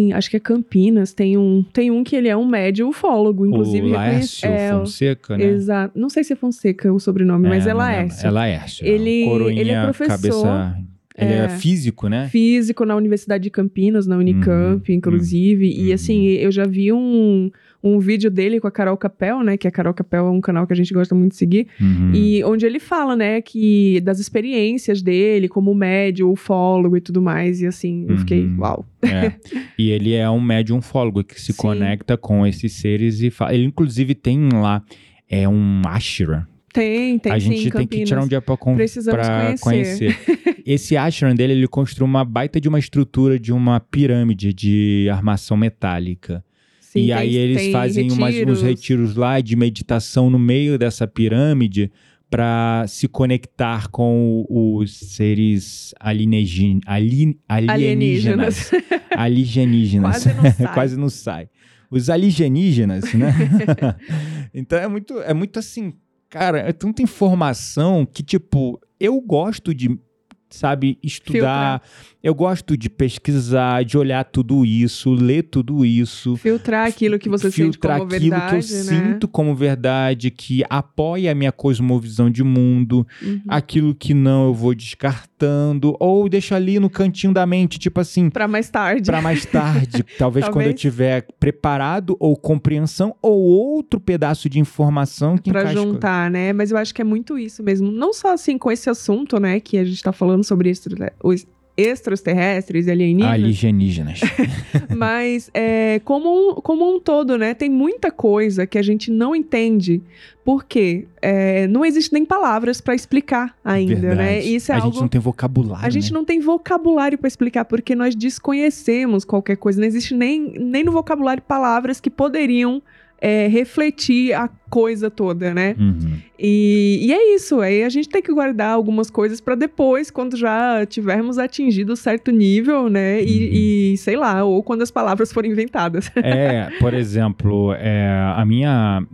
em, acho que é Campinas, tem um, tem um que ele é um médio ufólogo, inclusive o Laércio é, Fonseca, né? Exato. Não sei se é Fonseca o sobrenome, mas é lembro. Laércio. É Laércio. Ele- Coroinha, ele é professor, Cabeça... Ele é, é, físico, né? Físico na Universidade de Campinas, na Unicamp, Uhum, inclusive. uhum. E assim, eu já vi um, um vídeo dele com a Carol Capel, né? Que a Carol Capel é um canal que a gente gosta muito de seguir. Uhum. E onde ele fala, né, que das experiências dele como médium, ufólogo e tudo mais. E assim, eu fiquei, Uhum. uau. É. E ele é um médium fólogo que se Sim. conecta com esses seres e fala. Ele, inclusive, tem lá é um ashram. Tem, tem a sim, gente em tem que Campinas. tirar um dia pra, con conhecer. conhecer. *laughs* Esse ashram dele, ele construiu uma baita de uma estrutura de uma pirâmide de armação metálica. Sim, e tem- aí eles fazem umas, uns retiros lá de meditação no meio dessa pirâmide para se conectar com os seres alienigi- alien- alienígenas. *laughs* *laughs* Alienígenas. Quase não sai. Quase não sai. Os alienígenas, né? então é muito, é muito assim, cara, é tanta informação que, tipo, eu gosto de, sabe, estudar, eu gosto de pesquisar, de olhar tudo isso, ler tudo isso. Filtrar aquilo que você filtrar sente como aquilo verdade, que eu né? sinto como verdade, que apoia a minha cosmovisão de mundo, Uhum. aquilo que não eu vou descartando, ou deixo ali no cantinho da mente, tipo assim, Pra mais tarde. Pra mais tarde, *laughs* talvez, quando eu Talvez. tiver preparado ou compreensão ou outro pedaço de informação que com- juntar, né? Mas eu acho que é muito isso mesmo. Não só assim com esse assunto, né? Que a gente tá falando sobre os extraterrestres alienígenas. alienígenas. *laughs* mas é, como, um, como um todo, né? Tem muita coisa que a gente não entende. Porque é, não existe nem palavras pra explicar ainda, né? Verdade. Isso é a algo gente não tem vocabulário. A gente né? não tem vocabulário para explicar, porque nós desconhecemos qualquer coisa. Não existe nem, nem no vocabulário palavras que poderiam é, refletir a coisa toda, né? Uhum. E, e é isso. Aí a gente tem que guardar algumas coisas para depois, quando já tivermos atingido certo nível, né? Uhum. E, e, sei lá, ou quando as palavras forem inventadas. *laughs* É, por exemplo, é, a, minha,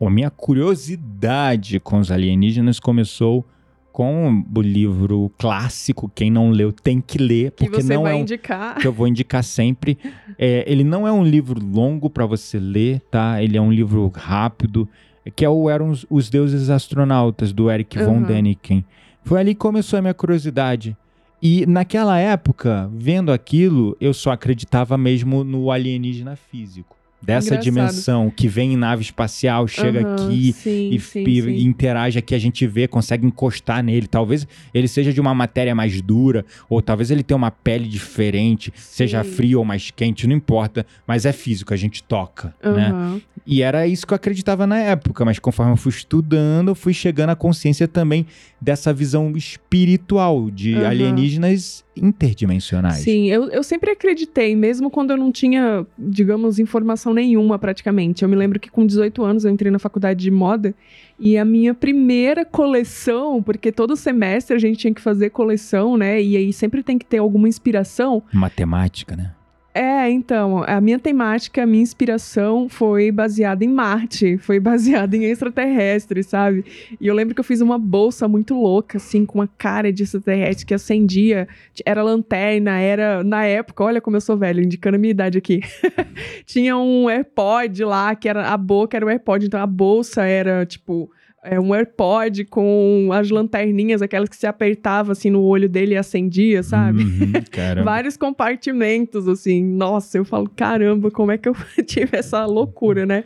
a minha curiosidade com os alienígenas começou com o livro clássico. Quem não leu tem que ler, Que porque você não vai é um, indicar. que eu vou indicar sempre. É, ele não é um livro longo para você ler, tá? Ele é um livro rápido, que é o Eram os, os Deuses Astronautas, do Eric von Uhum. Däniken. Foi ali que começou a minha curiosidade. E naquela época, vendo aquilo, eu só acreditava mesmo no alienígena físico. Dessa Engraçado. dimensão que vem em nave espacial, chega Aham, aqui, sim, e, sim, e sim. interage aqui, a gente vê, consegue encostar nele. Talvez ele seja de uma matéria mais dura, ou talvez ele tenha uma pele diferente, seja frio ou mais quente, não importa. Mas é físico, a gente toca, né? Aham. E era isso que eu acreditava na época, mas conforme eu fui estudando, eu fui chegando à consciência também dessa visão espiritual de Aham. alienígenas interdimensionais. Sim, eu, eu sempre acreditei, mesmo quando eu não tinha, digamos, informação nenhuma praticamente. Eu me lembro que com 18 anos eu entrei na faculdade de moda e a minha primeira coleção, porque todo semestre a gente tinha que fazer coleção, né? E aí sempre tem que ter alguma inspiração. Matemática, né? É, então, a minha temática, a minha inspiração foi baseada em Marte, foi baseada em extraterrestres, sabe? E eu lembro que eu fiz uma bolsa muito louca, assim, com uma cara de extraterrestre que acendia, era lanterna, era, na época, olha como eu sou velho, indicando a minha idade aqui. *laughs* Tinha um AirPod lá, que era, a boca era o AirPod, então a bolsa era, tipo é, um AirPod com as lanterninhas, aquelas que se apertava assim no olho dele e acendia, sabe? Uhum, *laughs* Vários compartimentos, assim. Nossa, eu falo, caramba, como é que eu *laughs* tive essa loucura, né?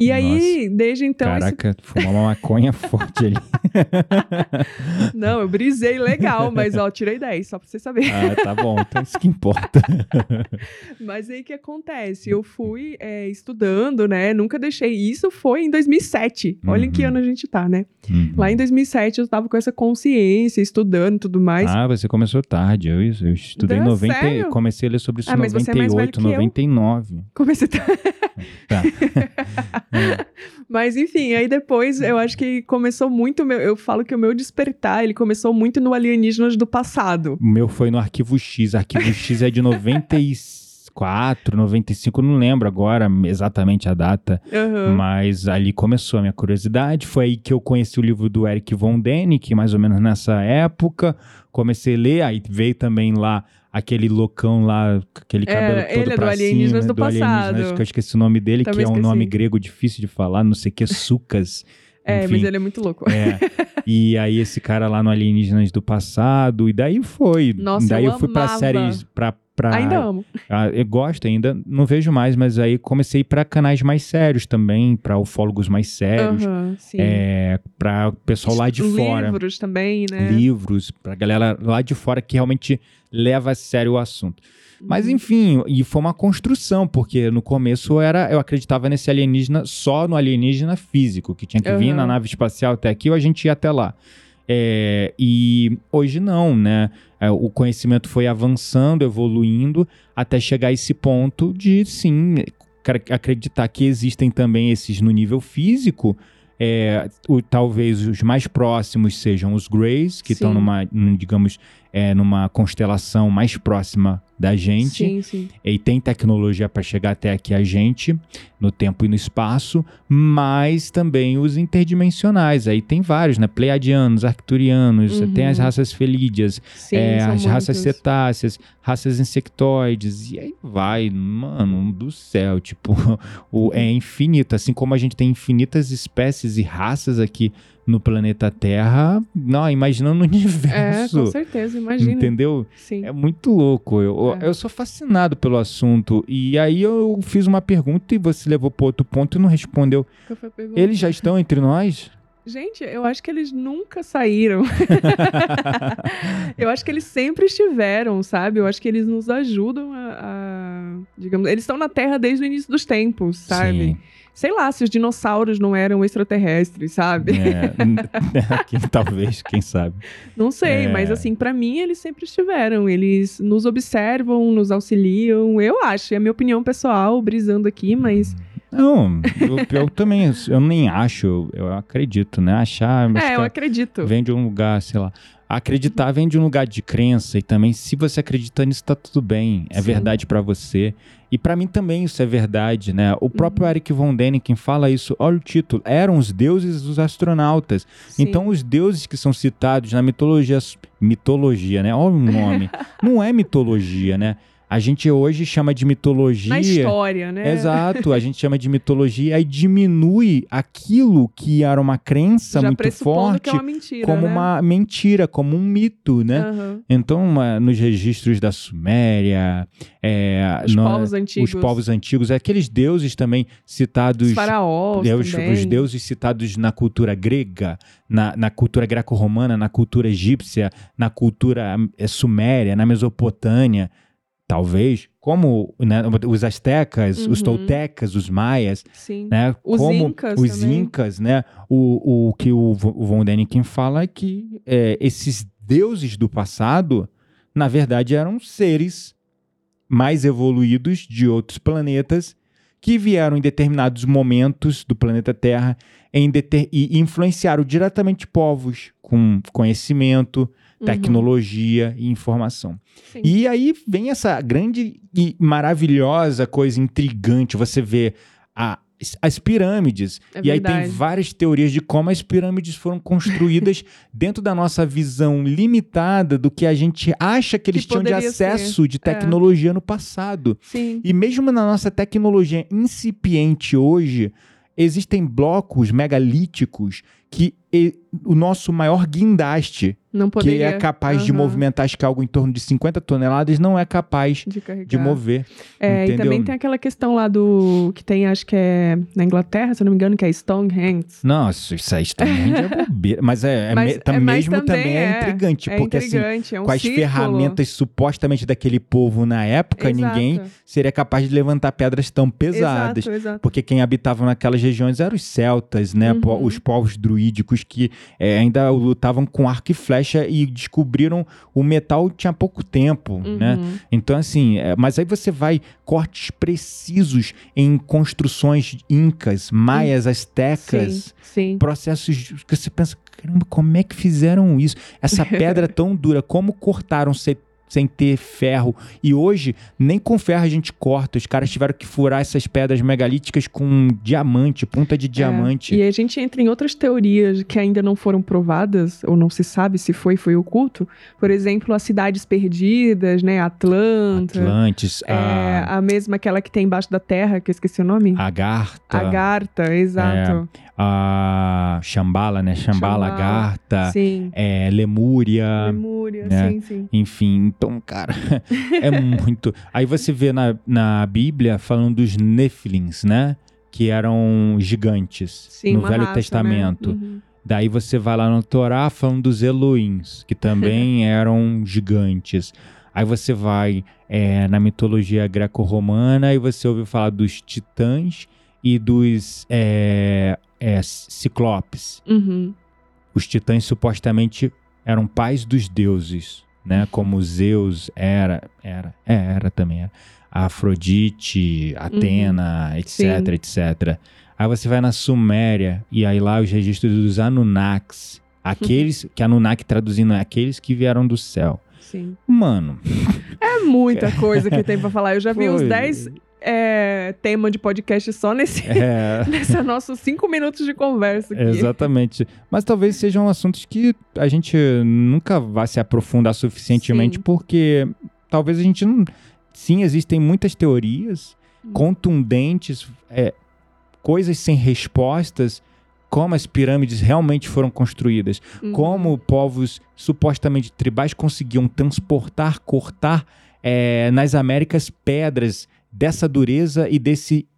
E Nossa. aí, desde então. Caraca, esse... fumar uma maconha *laughs* forte ali. *laughs* Não, eu brisei legal, mas ó, tirei 10, só pra você saber. Ah, tá bom, então isso que importa. *laughs* mas aí o que acontece? Eu fui é, estudando, né? Nunca deixei. Isso foi em 2007. Olha uhum. em que ano a gente tá, né? Uhum. Lá em 2007 eu tava com essa consciência, estudando e tudo mais. Ah, você começou tarde. Eu, eu estudei em 90. Sério? Comecei a ler sobre isso em ah, 98, é 99. Comecei tarde. Tá. *laughs* Mas enfim, aí depois eu acho que começou muito. Meu, eu falo que o meu despertar, ele começou muito no Alienígenas do passado. O meu foi no Arquivo X. Arquivo X é de 94, 95, não lembro agora exatamente a data. Uhum. Mas ali começou a minha curiosidade. Foi aí que eu conheci o livro do Eric Von Däniken, mais ou menos nessa época. Comecei a ler, aí veio também lá aquele loucão lá, aquele cabelo é, todo ele é pra do Alienígenas do, do passado. que eu esqueci o nome dele, Também que é um esqueci. nome grego difícil de falar, não sei o que, Sucas. *laughs* É, Enfim, mas ele é muito louco. É. E aí esse cara lá no Alienígenas do passado, e daí foi. Nossa, daí eu, eu fui para séries, pra, Ainda amo. Eu gosto ainda, não vejo mais, mas aí comecei para canais mais sérios também, para ufólogos mais sérios, uhum, é, para pessoal lá de Livros fora. Livros também, né? Livros, pra galera lá de fora que realmente leva a sério o assunto. Mas uhum. enfim, e foi uma construção, porque no começo era eu acreditava nesse alienígena só no alienígena físico, que tinha que uhum. vir na nave espacial até aqui ou a gente ia até lá. É, e hoje não, né? É, o conhecimento foi avançando, evoluindo, até chegar a esse ponto de sim acreditar que existem também esses no nível físico. É, o, talvez os mais próximos sejam os Greys, que estão numa, digamos, é, numa constelação mais próxima da gente. Sim, sim. E tem tecnologia para chegar até aqui a gente, no tempo e no espaço, mas também os interdimensionais. Aí tem vários, né? Pleiadianos, arcturianos, uhum. tem as raças felídeas, sim, é, as muitos. raças cetáceas, raças insectoides, e aí vai, mano, do céu, tipo, *laughs* o, é infinito. Assim como a gente tem infinitas espécies e raças aqui no planeta Terra, não, imaginando no *laughs* universo. É, com certeza, imagina. Entendeu? Sim. É muito louco. Eu, é. eu sou fascinado pelo assunto. E aí eu fiz uma pergunta e você levou para outro ponto e não respondeu. Eles já estão entre nós? Gente, eu acho que eles nunca saíram. *laughs* eu acho que eles sempre estiveram, sabe? Eu acho que eles nos ajudam a. a digamos, eles estão na Terra desde o início dos tempos, sabe? Sim sei lá, se os dinossauros não eram extraterrestres, sabe? É, *laughs* talvez, quem sabe. Não sei, é. mas assim, para mim eles sempre estiveram. Eles nos observam, nos auxiliam. Eu acho, é a minha opinião pessoal, brisando aqui, mas. Não, eu, eu também, eu nem acho, eu, eu acredito, né? Achar. É, eu acredito. Vem de um lugar, sei lá. Acreditar vem de um lugar de crença e também se você acredita nisso tá tudo bem, é Sim. verdade para você. E para mim também isso é verdade, né? O próprio uhum. Eric von Däniken fala isso, olha o título, eram os deuses dos astronautas. Sim. Então os deuses que são citados na mitologia, mitologia, né? Olha o nome. *laughs* Não é mitologia, né? A gente hoje chama de mitologia. Na história, né? Exato, a *laughs* gente chama de mitologia e diminui aquilo que era uma crença Já muito forte é uma mentira, como né? uma mentira, como um mito, né? Uhum. Então, uma, nos registros da Suméria, é, os, no, povos antigos. os povos antigos, aqueles deuses também citados. Os faraós. Deus, os deuses citados na cultura grega, na, na cultura greco-romana, na cultura egípcia, na cultura é, suméria, na Mesopotâmia talvez, como né, os astecas, uhum. os toltecas, os maias, Sim. né, os como incas os também. incas, né, o, o que o, o Von Däniken fala é que é, esses deuses do passado, na verdade, eram seres mais evoluídos de outros planetas que vieram em determinados momentos do planeta Terra em e influenciaram diretamente povos com conhecimento, Uhum. tecnologia e informação. Sim. E aí vem essa grande e maravilhosa coisa intrigante. Você vê a- as pirâmides. É e aí tem várias teorias de como as pirâmides foram construídas *laughs* dentro da nossa visão limitada do que a gente acha que eles Que tinham de acesso de É. tecnologia no passado. Sim. E mesmo na nossa tecnologia incipiente hoje, existem blocos megalíticos que e- o nosso maior guindaste, Não que é capaz de Aham. movimentar acho que algo em torno de 50 toneladas, não é capaz de de mover. É, e entendeu? também tem aquela questão lá do. que tem, acho que é na Inglaterra, se eu não me engano, que é Stonehenge. Nossa, isso aí também é *laughs* bobeira. Mas é, é Mas- é, mas mesmo também, também é, é. intrigante, é porque assim, intrigante, é um com as círculo. ferramentas supostamente daquele povo na época, Exato. ninguém seria capaz de levantar pedras tão pesadas. Exato, exato. Porque quem habitava naquelas regiões eram os celtas, né? Uhum. Os povos druídicos que é, ainda lutavam com arco e flecha e descobriram o metal tinha pouco tempo, né? Uhum. Então, assim, é, mas aí você vai cortes precisos em construções incas, maias, astecas, Sim, sim. processos que você pensa, caramba, como é que fizeram isso? Essa *laughs* pedra é tão dura, como cortaram sem, sem ter ferro? E hoje, nem com ferro a gente corta. Os caras tiveram que furar essas pedras megalíticas com diamante, ponta de diamante. É, E a gente entra em outras teorias que ainda não foram provadas, ou não se sabe se foi, foi oculto. Por exemplo, as cidades perdidas, né? Atlanta. Atlantes, É, a, a mesma aquela que tem embaixo da terra, que eu esqueci o nome. Agartha, Agartha, exato. A Shambhala, né? Shambhala, Shambhala, Agartha, Sim. é, Lemúria. Lemúria, né? sim, sim. Enfim, então, cara, *laughs* é muito. Aí você vê na, na Bíblia falando dos Nephilims, né? Que eram gigantes Sim, no Velho raça, né? Testamento. Uhum. Daí você vai lá no Torá falando dos Elohims, que também *laughs* eram gigantes. Aí você vai é, na mitologia greco-romana e você ouve falar dos titãs e dos é, é, ciclopes. Uhum. Os titãs supostamente eram pais dos deuses, né? Como Zeus era, era, é, era também era. Afrodite, Atena, etc, Sim. etc. Aí você vai na Suméria e aí lá os registros dos Anunnakis, aqueles *laughs* que Anunnaki traduzindo é aqueles que vieram do céu. Sim. Mano, *laughs* É muita coisa que *laughs* tem pra falar. Eu já vi uns Foi. 10 é, temas de podcast só nesse, é, *laughs* nessa nossos 5 minutos de conversa aqui. Exatamente. Mas talvez sejam assuntos que a gente nunca vai se aprofundar suficientemente, Sim. porque talvez a gente não. Sim, existem muitas teorias Hum. contundentes, é, coisas sem respostas, como as pirâmides realmente foram construídas, Uhum. como povos supostamente tribais conseguiam transportar, cortar é, nas Américas pedras dessa dureza e desse.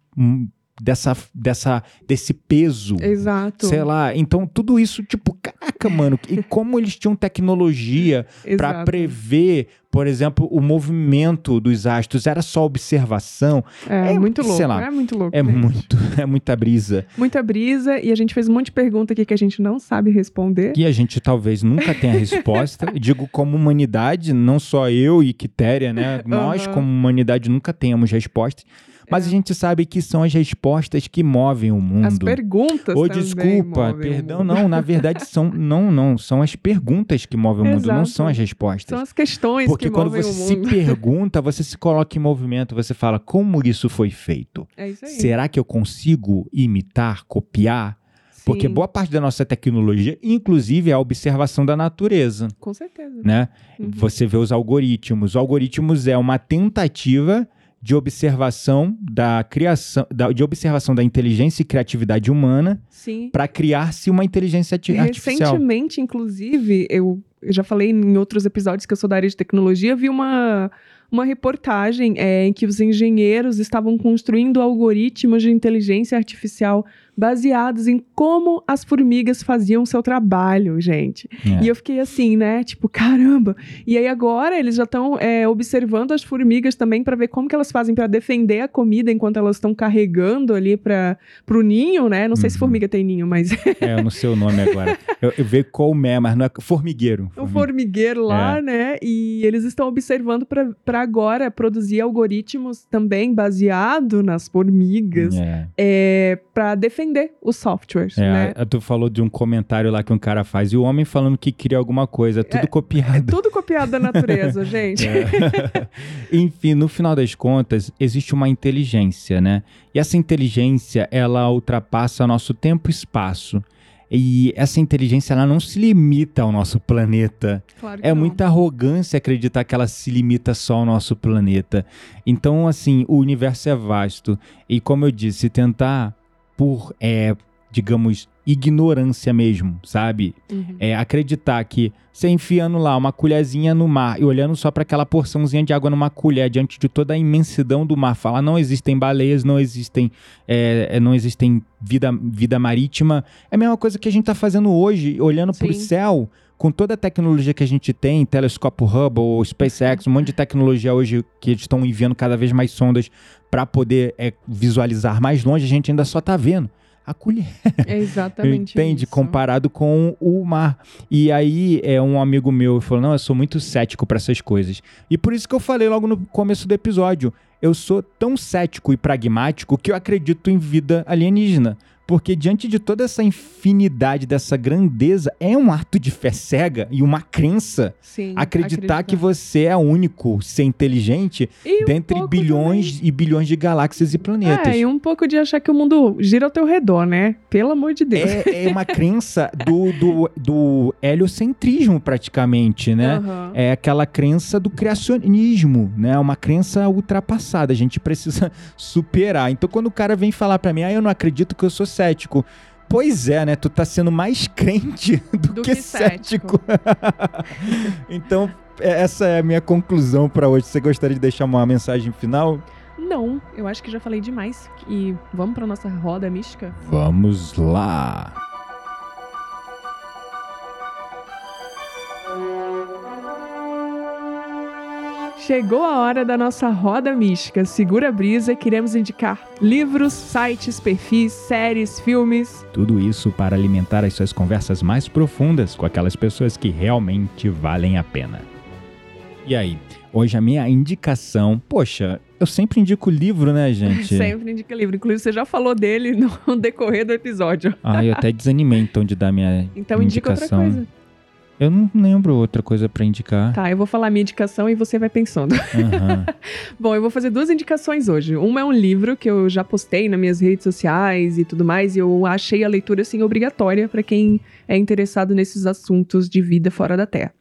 Dessa, dessa, desse peso. Exato. Sei lá, então tudo isso, tipo, caraca, mano, e como eles tinham tecnologia Exato. prever, por exemplo, o movimento dos astros, era só observação, É, é, muito louco. lá, é muito louco. é gente. muito, *laughs* é muita brisa. Muita brisa e a gente fez um monte de pergunta aqui que a gente não sabe responder. E a gente talvez nunca tenha resposta. *laughs* Digo como humanidade, não só eu e Quitéria, né? Nós, Aham. como humanidade, nunca tenhamos respostas. Mas É. a gente sabe que são as respostas que movem o mundo. As perguntas também desculpa, perdão, não, na verdade são, não, não, são as perguntas que movem o mundo, não Exato. são as respostas. São as questões Porque que quando movem você o se mundo. *laughs* pergunta, você se coloca em movimento, você fala, como isso foi feito? É isso aí. Será que eu consigo imitar, copiar? Porque Sim, boa parte da nossa tecnologia, inclusive, é a observação da natureza, Com certeza. né? Uhum. Você vê os algoritmos. O algoritmos é uma tentativa de observação da criação, da- de observação da inteligência e criatividade humana para criar-se uma inteligência arti- artificial. Recentemente, inclusive, eu, eu já falei em outros episódios que eu sou da área de tecnologia, vi uma, uma reportagem é, em que os engenheiros estavam construindo algoritmos de inteligência artificial baseados em como as formigas faziam seu trabalho, gente. É. E eu fiquei assim, né? Tipo, caramba. E aí agora eles já estão observando as formigas também para ver como que elas fazem para defender a comida enquanto elas estão carregando ali para pro ninho, né? Não sei se Uhum. formiga tem ninho, mas *laughs* É, eu não sei o nome agora. Eu, eu vejo colmé, mas não é formigueiro. um formigueiro lá, É. né? E eles estão observando para agora produzir algoritmos também baseado nas formigas É. é, para defender os softwares, É, né? tu falou de um comentário lá que um cara faz e o homem falando que cria alguma coisa, é tudo copiado. Tudo copiado da natureza, *laughs* gente. É. *laughs* Enfim, no final das contas, existe uma inteligência, né? E essa inteligência, ela ultrapassa nosso tempo e espaço. E essa inteligência, ela não se limita ao nosso planeta. Claro É não. muita arrogância acreditar que ela se limita só ao nosso planeta. Então, assim, o universo é vasto. E como eu disse, tentar por, é, digamos, ignorância mesmo, sabe? Uhum. É acreditar que você enfiando lá uma colherzinha no mar e olhando só para aquela porçãozinha de água numa colher diante de toda a imensidão do mar, falar não existem baleias, não existem, é, é, não existem vida, vida marítima, é a mesma coisa que a gente tá fazendo hoje, olhando pro Sim. céu. Com toda a tecnologia que a gente tem, telescópio Hubble, SpaceX, um monte de tecnologia hoje que eles estão enviando cada vez mais sondas para poder é, visualizar mais longe, a gente ainda só tá vendo a colher. É exatamente *laughs* Entende? isso. Comparado com o mar. E aí, é um amigo meu falou: Não, eu sou muito cético para essas coisas. E por isso que eu falei logo no começo do episódio: eu sou tão cético e pragmático que eu acredito em vida alienígena. Porque diante de toda essa infinidade, dessa grandeza, é um ato de fé cega e uma crença Sim, acreditar, que você é único, ser inteligente, E um dentre pouco bilhões e bilhões de galáxias e planetas. É, e um pouco de achar que o mundo gira ao teu redor, né? Pelo amor de Deus. É, é uma crença do, do, do heliocentrismo, praticamente, né? Aham. É aquela crença do criacionismo, né? Uma crença ultrapassada. A gente precisa *laughs* superar. Então, quando o cara vem falar pra mim, ah, eu não acredito que eu sou cético. Pois é, né? Tu tá sendo mais *laughs* crente do, Do que, que cético. *laughs* então, é- essa é a minha conclusão pra hoje. Você gostaria de deixar uma mensagem final? Não, eu acho que já falei demais. E vamos pra nossa roda mística? Vamos lá. Chegou a hora da nossa roda mística. Segura a brisa, queremos indicar livros, sites, perfis, séries, filmes. Tudo isso para alimentar as suas conversas mais profundas com aquelas pessoas que realmente valem a pena. E aí, hoje a minha indicação, poxa, eu sempre indico livro, né, *laughs* gente? Sempre indica livro. Inclusive, você já falou dele *laughs* no decorrer do episódio. Ah, eu até desanimei então de dar minha Então indica outra indicação. coisa. Eu não lembro outra coisa pra indicar. Tá, eu vou falar minha indicação e você vai pensando. Aham. *laughs* Bom, eu vou fazer duas indicações hoje. Uma é um livro que eu já postei nas minhas redes sociais e tudo mais, e eu achei a leitura assim obrigatória para quem é interessado nesses assuntos de vida fora da Terra.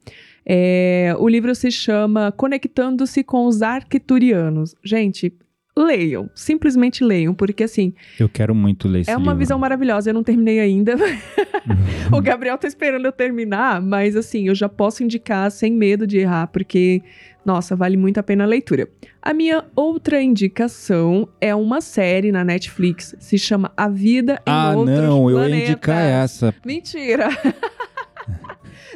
É, o livro se chama Conectando-se com os Arcturianos. Gente, leiam, simplesmente leiam, porque assim, Eu quero muito ler esse é uma livro. visão maravilhosa. Eu não terminei ainda. *laughs* o Gabriel tá esperando eu terminar, mas assim, eu já posso indicar sem medo de errar, porque, nossa, vale muito a pena a leitura. A minha outra indicação é uma série na Netflix, se chama A Vida em Ah, Outros não, eu ia Planetas. indicar essa. Mentira! *laughs*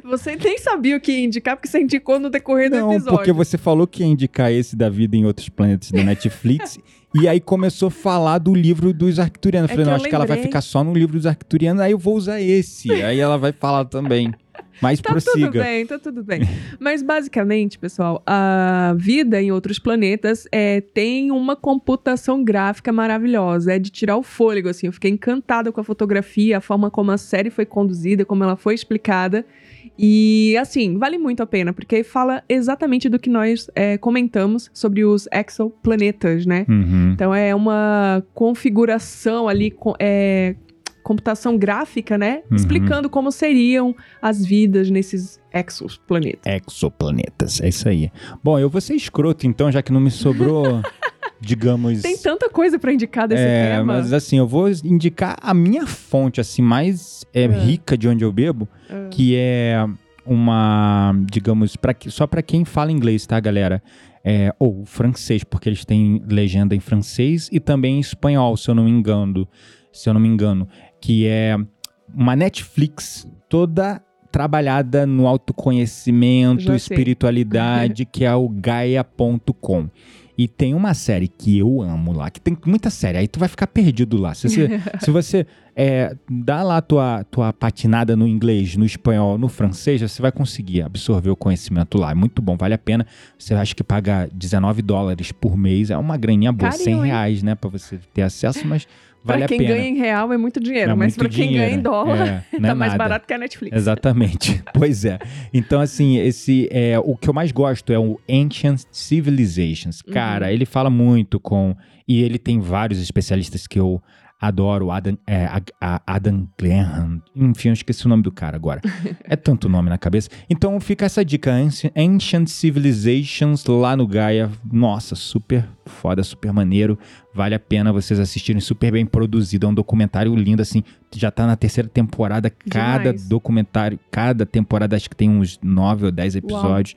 Você nem sabia o que ia indicar, porque você indicou no decorrer do Não, episódio. porque você falou que ia indicar esse da vida em outros planetas da Netflix. *laughs* e aí começou a falar do livro dos Arcturianos. Eu É falei, que não, eu acho que ela vai ficar só no livro dos Arcturianos, aí eu vou usar esse. aí ela vai falar também. Mas *laughs* Tá tudo prossiga. bem, tá tudo bem. Mas basicamente, pessoal, a vida em outros planetas é, tem uma computação gráfica maravilhosa. É de tirar o fôlego, assim. Eu fiquei encantada com a fotografia, a forma como a série foi conduzida, como ela foi explicada. E, assim, vale muito a pena, porque fala exatamente do que nós é, comentamos sobre os exoplanetas, né? Uhum. Então é uma configuração ali, é, computação gráfica, né? Uhum. Explicando como seriam as vidas nesses exoplanetas. Exoplanetas, é isso aí. Bom, eu vou ser escroto então, já que não me sobrou, *laughs* digamos. Tem tanta coisa pra indicar desse é, tema. mas assim, eu vou indicar a minha fonte, assim, mais é, É. rica de onde eu bebo, Ah. que é uma, digamos, pra, que- só pra quem fala inglês, tá, galera? É, ou francês, porque eles têm legenda em francês e também em espanhol, se eu não me engano. Se eu não me engano. Que é uma Netflix toda trabalhada no autoconhecimento, espiritualidade, *laughs* que é o gaia.com. E tem uma série que eu amo lá, que tem muita série, aí tu vai ficar perdido lá. Se você, *laughs* se você é, dá lá tua, tua patinada no inglês, no espanhol, no francês, você vai conseguir absorver o conhecimento lá. É muito bom, vale a pena. Você acha que paga 19 dólares por mês, é uma graninha boa, Carinho, 100 hein? reais, né, pra você ter acesso, mas vale pra quem ganha em real é muito dinheiro, É mas pra quem ganha em dólar É, *laughs* não é tá mais nada. barato que a Netflix. Exatamente. *laughs* pois é. Então, assim, esse é o que eu mais gosto é o Ancient Civilizations. Cara, Uhum. ele fala muito com. E ele tem vários especialistas que eu adoro. Adam, é, a- a- Adam Graham. Enfim, eu esqueci o nome do cara agora. *laughs* é tanto nome na cabeça. Então fica essa dica: Ancient, Civilizations lá no Gaia. Nossa, super foda, super maneiro. Vale a pena vocês assistirem, super bem produzido. É um documentário lindo, assim. Já tá na terceira temporada. Cada Demais. documentário, cada temporada acho que tem uns nove ou dez episódios.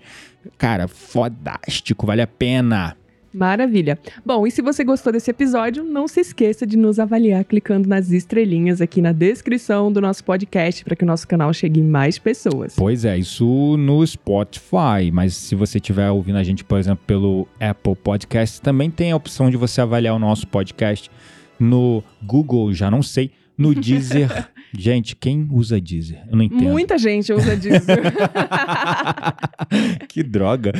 Cara, fodástico, vale a pena. Maravilha. Bom, e se você gostou desse episódio, não se esqueça de nos avaliar clicando nas estrelinhas aqui na descrição do nosso podcast para que o nosso canal chegue mais pessoas. Pois é, isso no Spotify, mas se você estiver ouvindo a gente, por exemplo, pelo Apple Podcast, também tem a opção de você avaliar o nosso podcast no Google, já não sei, no Deezer. *laughs* gente, quem usa Deezer? Eu não entendo. Muita gente usa disso. *laughs* que droga.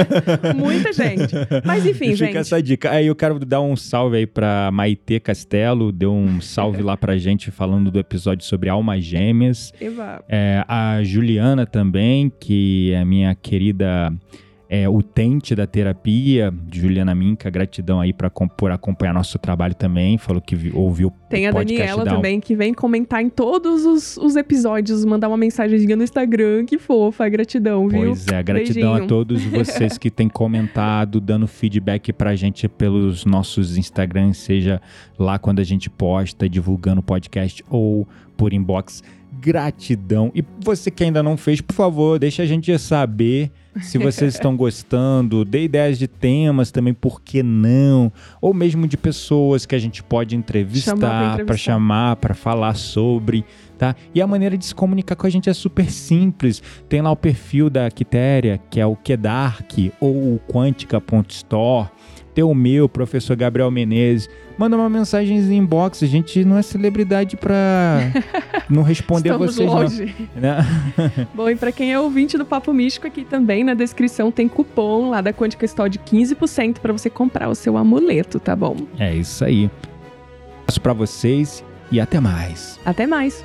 *laughs* Muita gente. Mas enfim, Fica gente. essa dica. Aí eu quero dar um salve aí pra Maitê Castelo, deu um salve lá pra gente falando do episódio sobre almas gêmeas. Eva, É, a Juliana também, que é minha querida é, utente da terapia, Juliana Minca, gratidão aí pra, por acompanhar nosso trabalho também, falou que vi- ouviu Tem o a podcast Daniela da- também, que vem comentar em todos os, os episódios, mandar uma mensagenzinha no Instagram. Que fofa, gratidão, viu? Pois é, gratidão Beijinho. a todos vocês que têm comentado, *laughs* dando feedback pra gente pelos nossos Instagrams, seja lá quando a gente posta, divulgando o podcast ou por inbox. Gratidão. E você que ainda não fez, por favor, deixa a gente saber se vocês estão gostando, dê ideias de temas também, por que não? Ou mesmo de pessoas que a gente pode entrevistar, para chamar, para falar sobre, tá? E a maneira de se comunicar com a gente é super simples. Tem lá o perfil da Quitéria, que é o Kedark ou o Quantica.store. Tem o meu, professor Gabriel Menezes. Manda uma mensagem em inbox. A gente não é celebridade pra *laughs* não responder Estamos vocês, longe. não. Né? *laughs* Bom, e pra quem é ouvinte do Papo Místico, aqui também na descrição tem cupom lá da Quântica Store de 15% pra você comprar o seu amuleto, tá bom? É isso aí. Passo pra vocês e até mais. Até mais!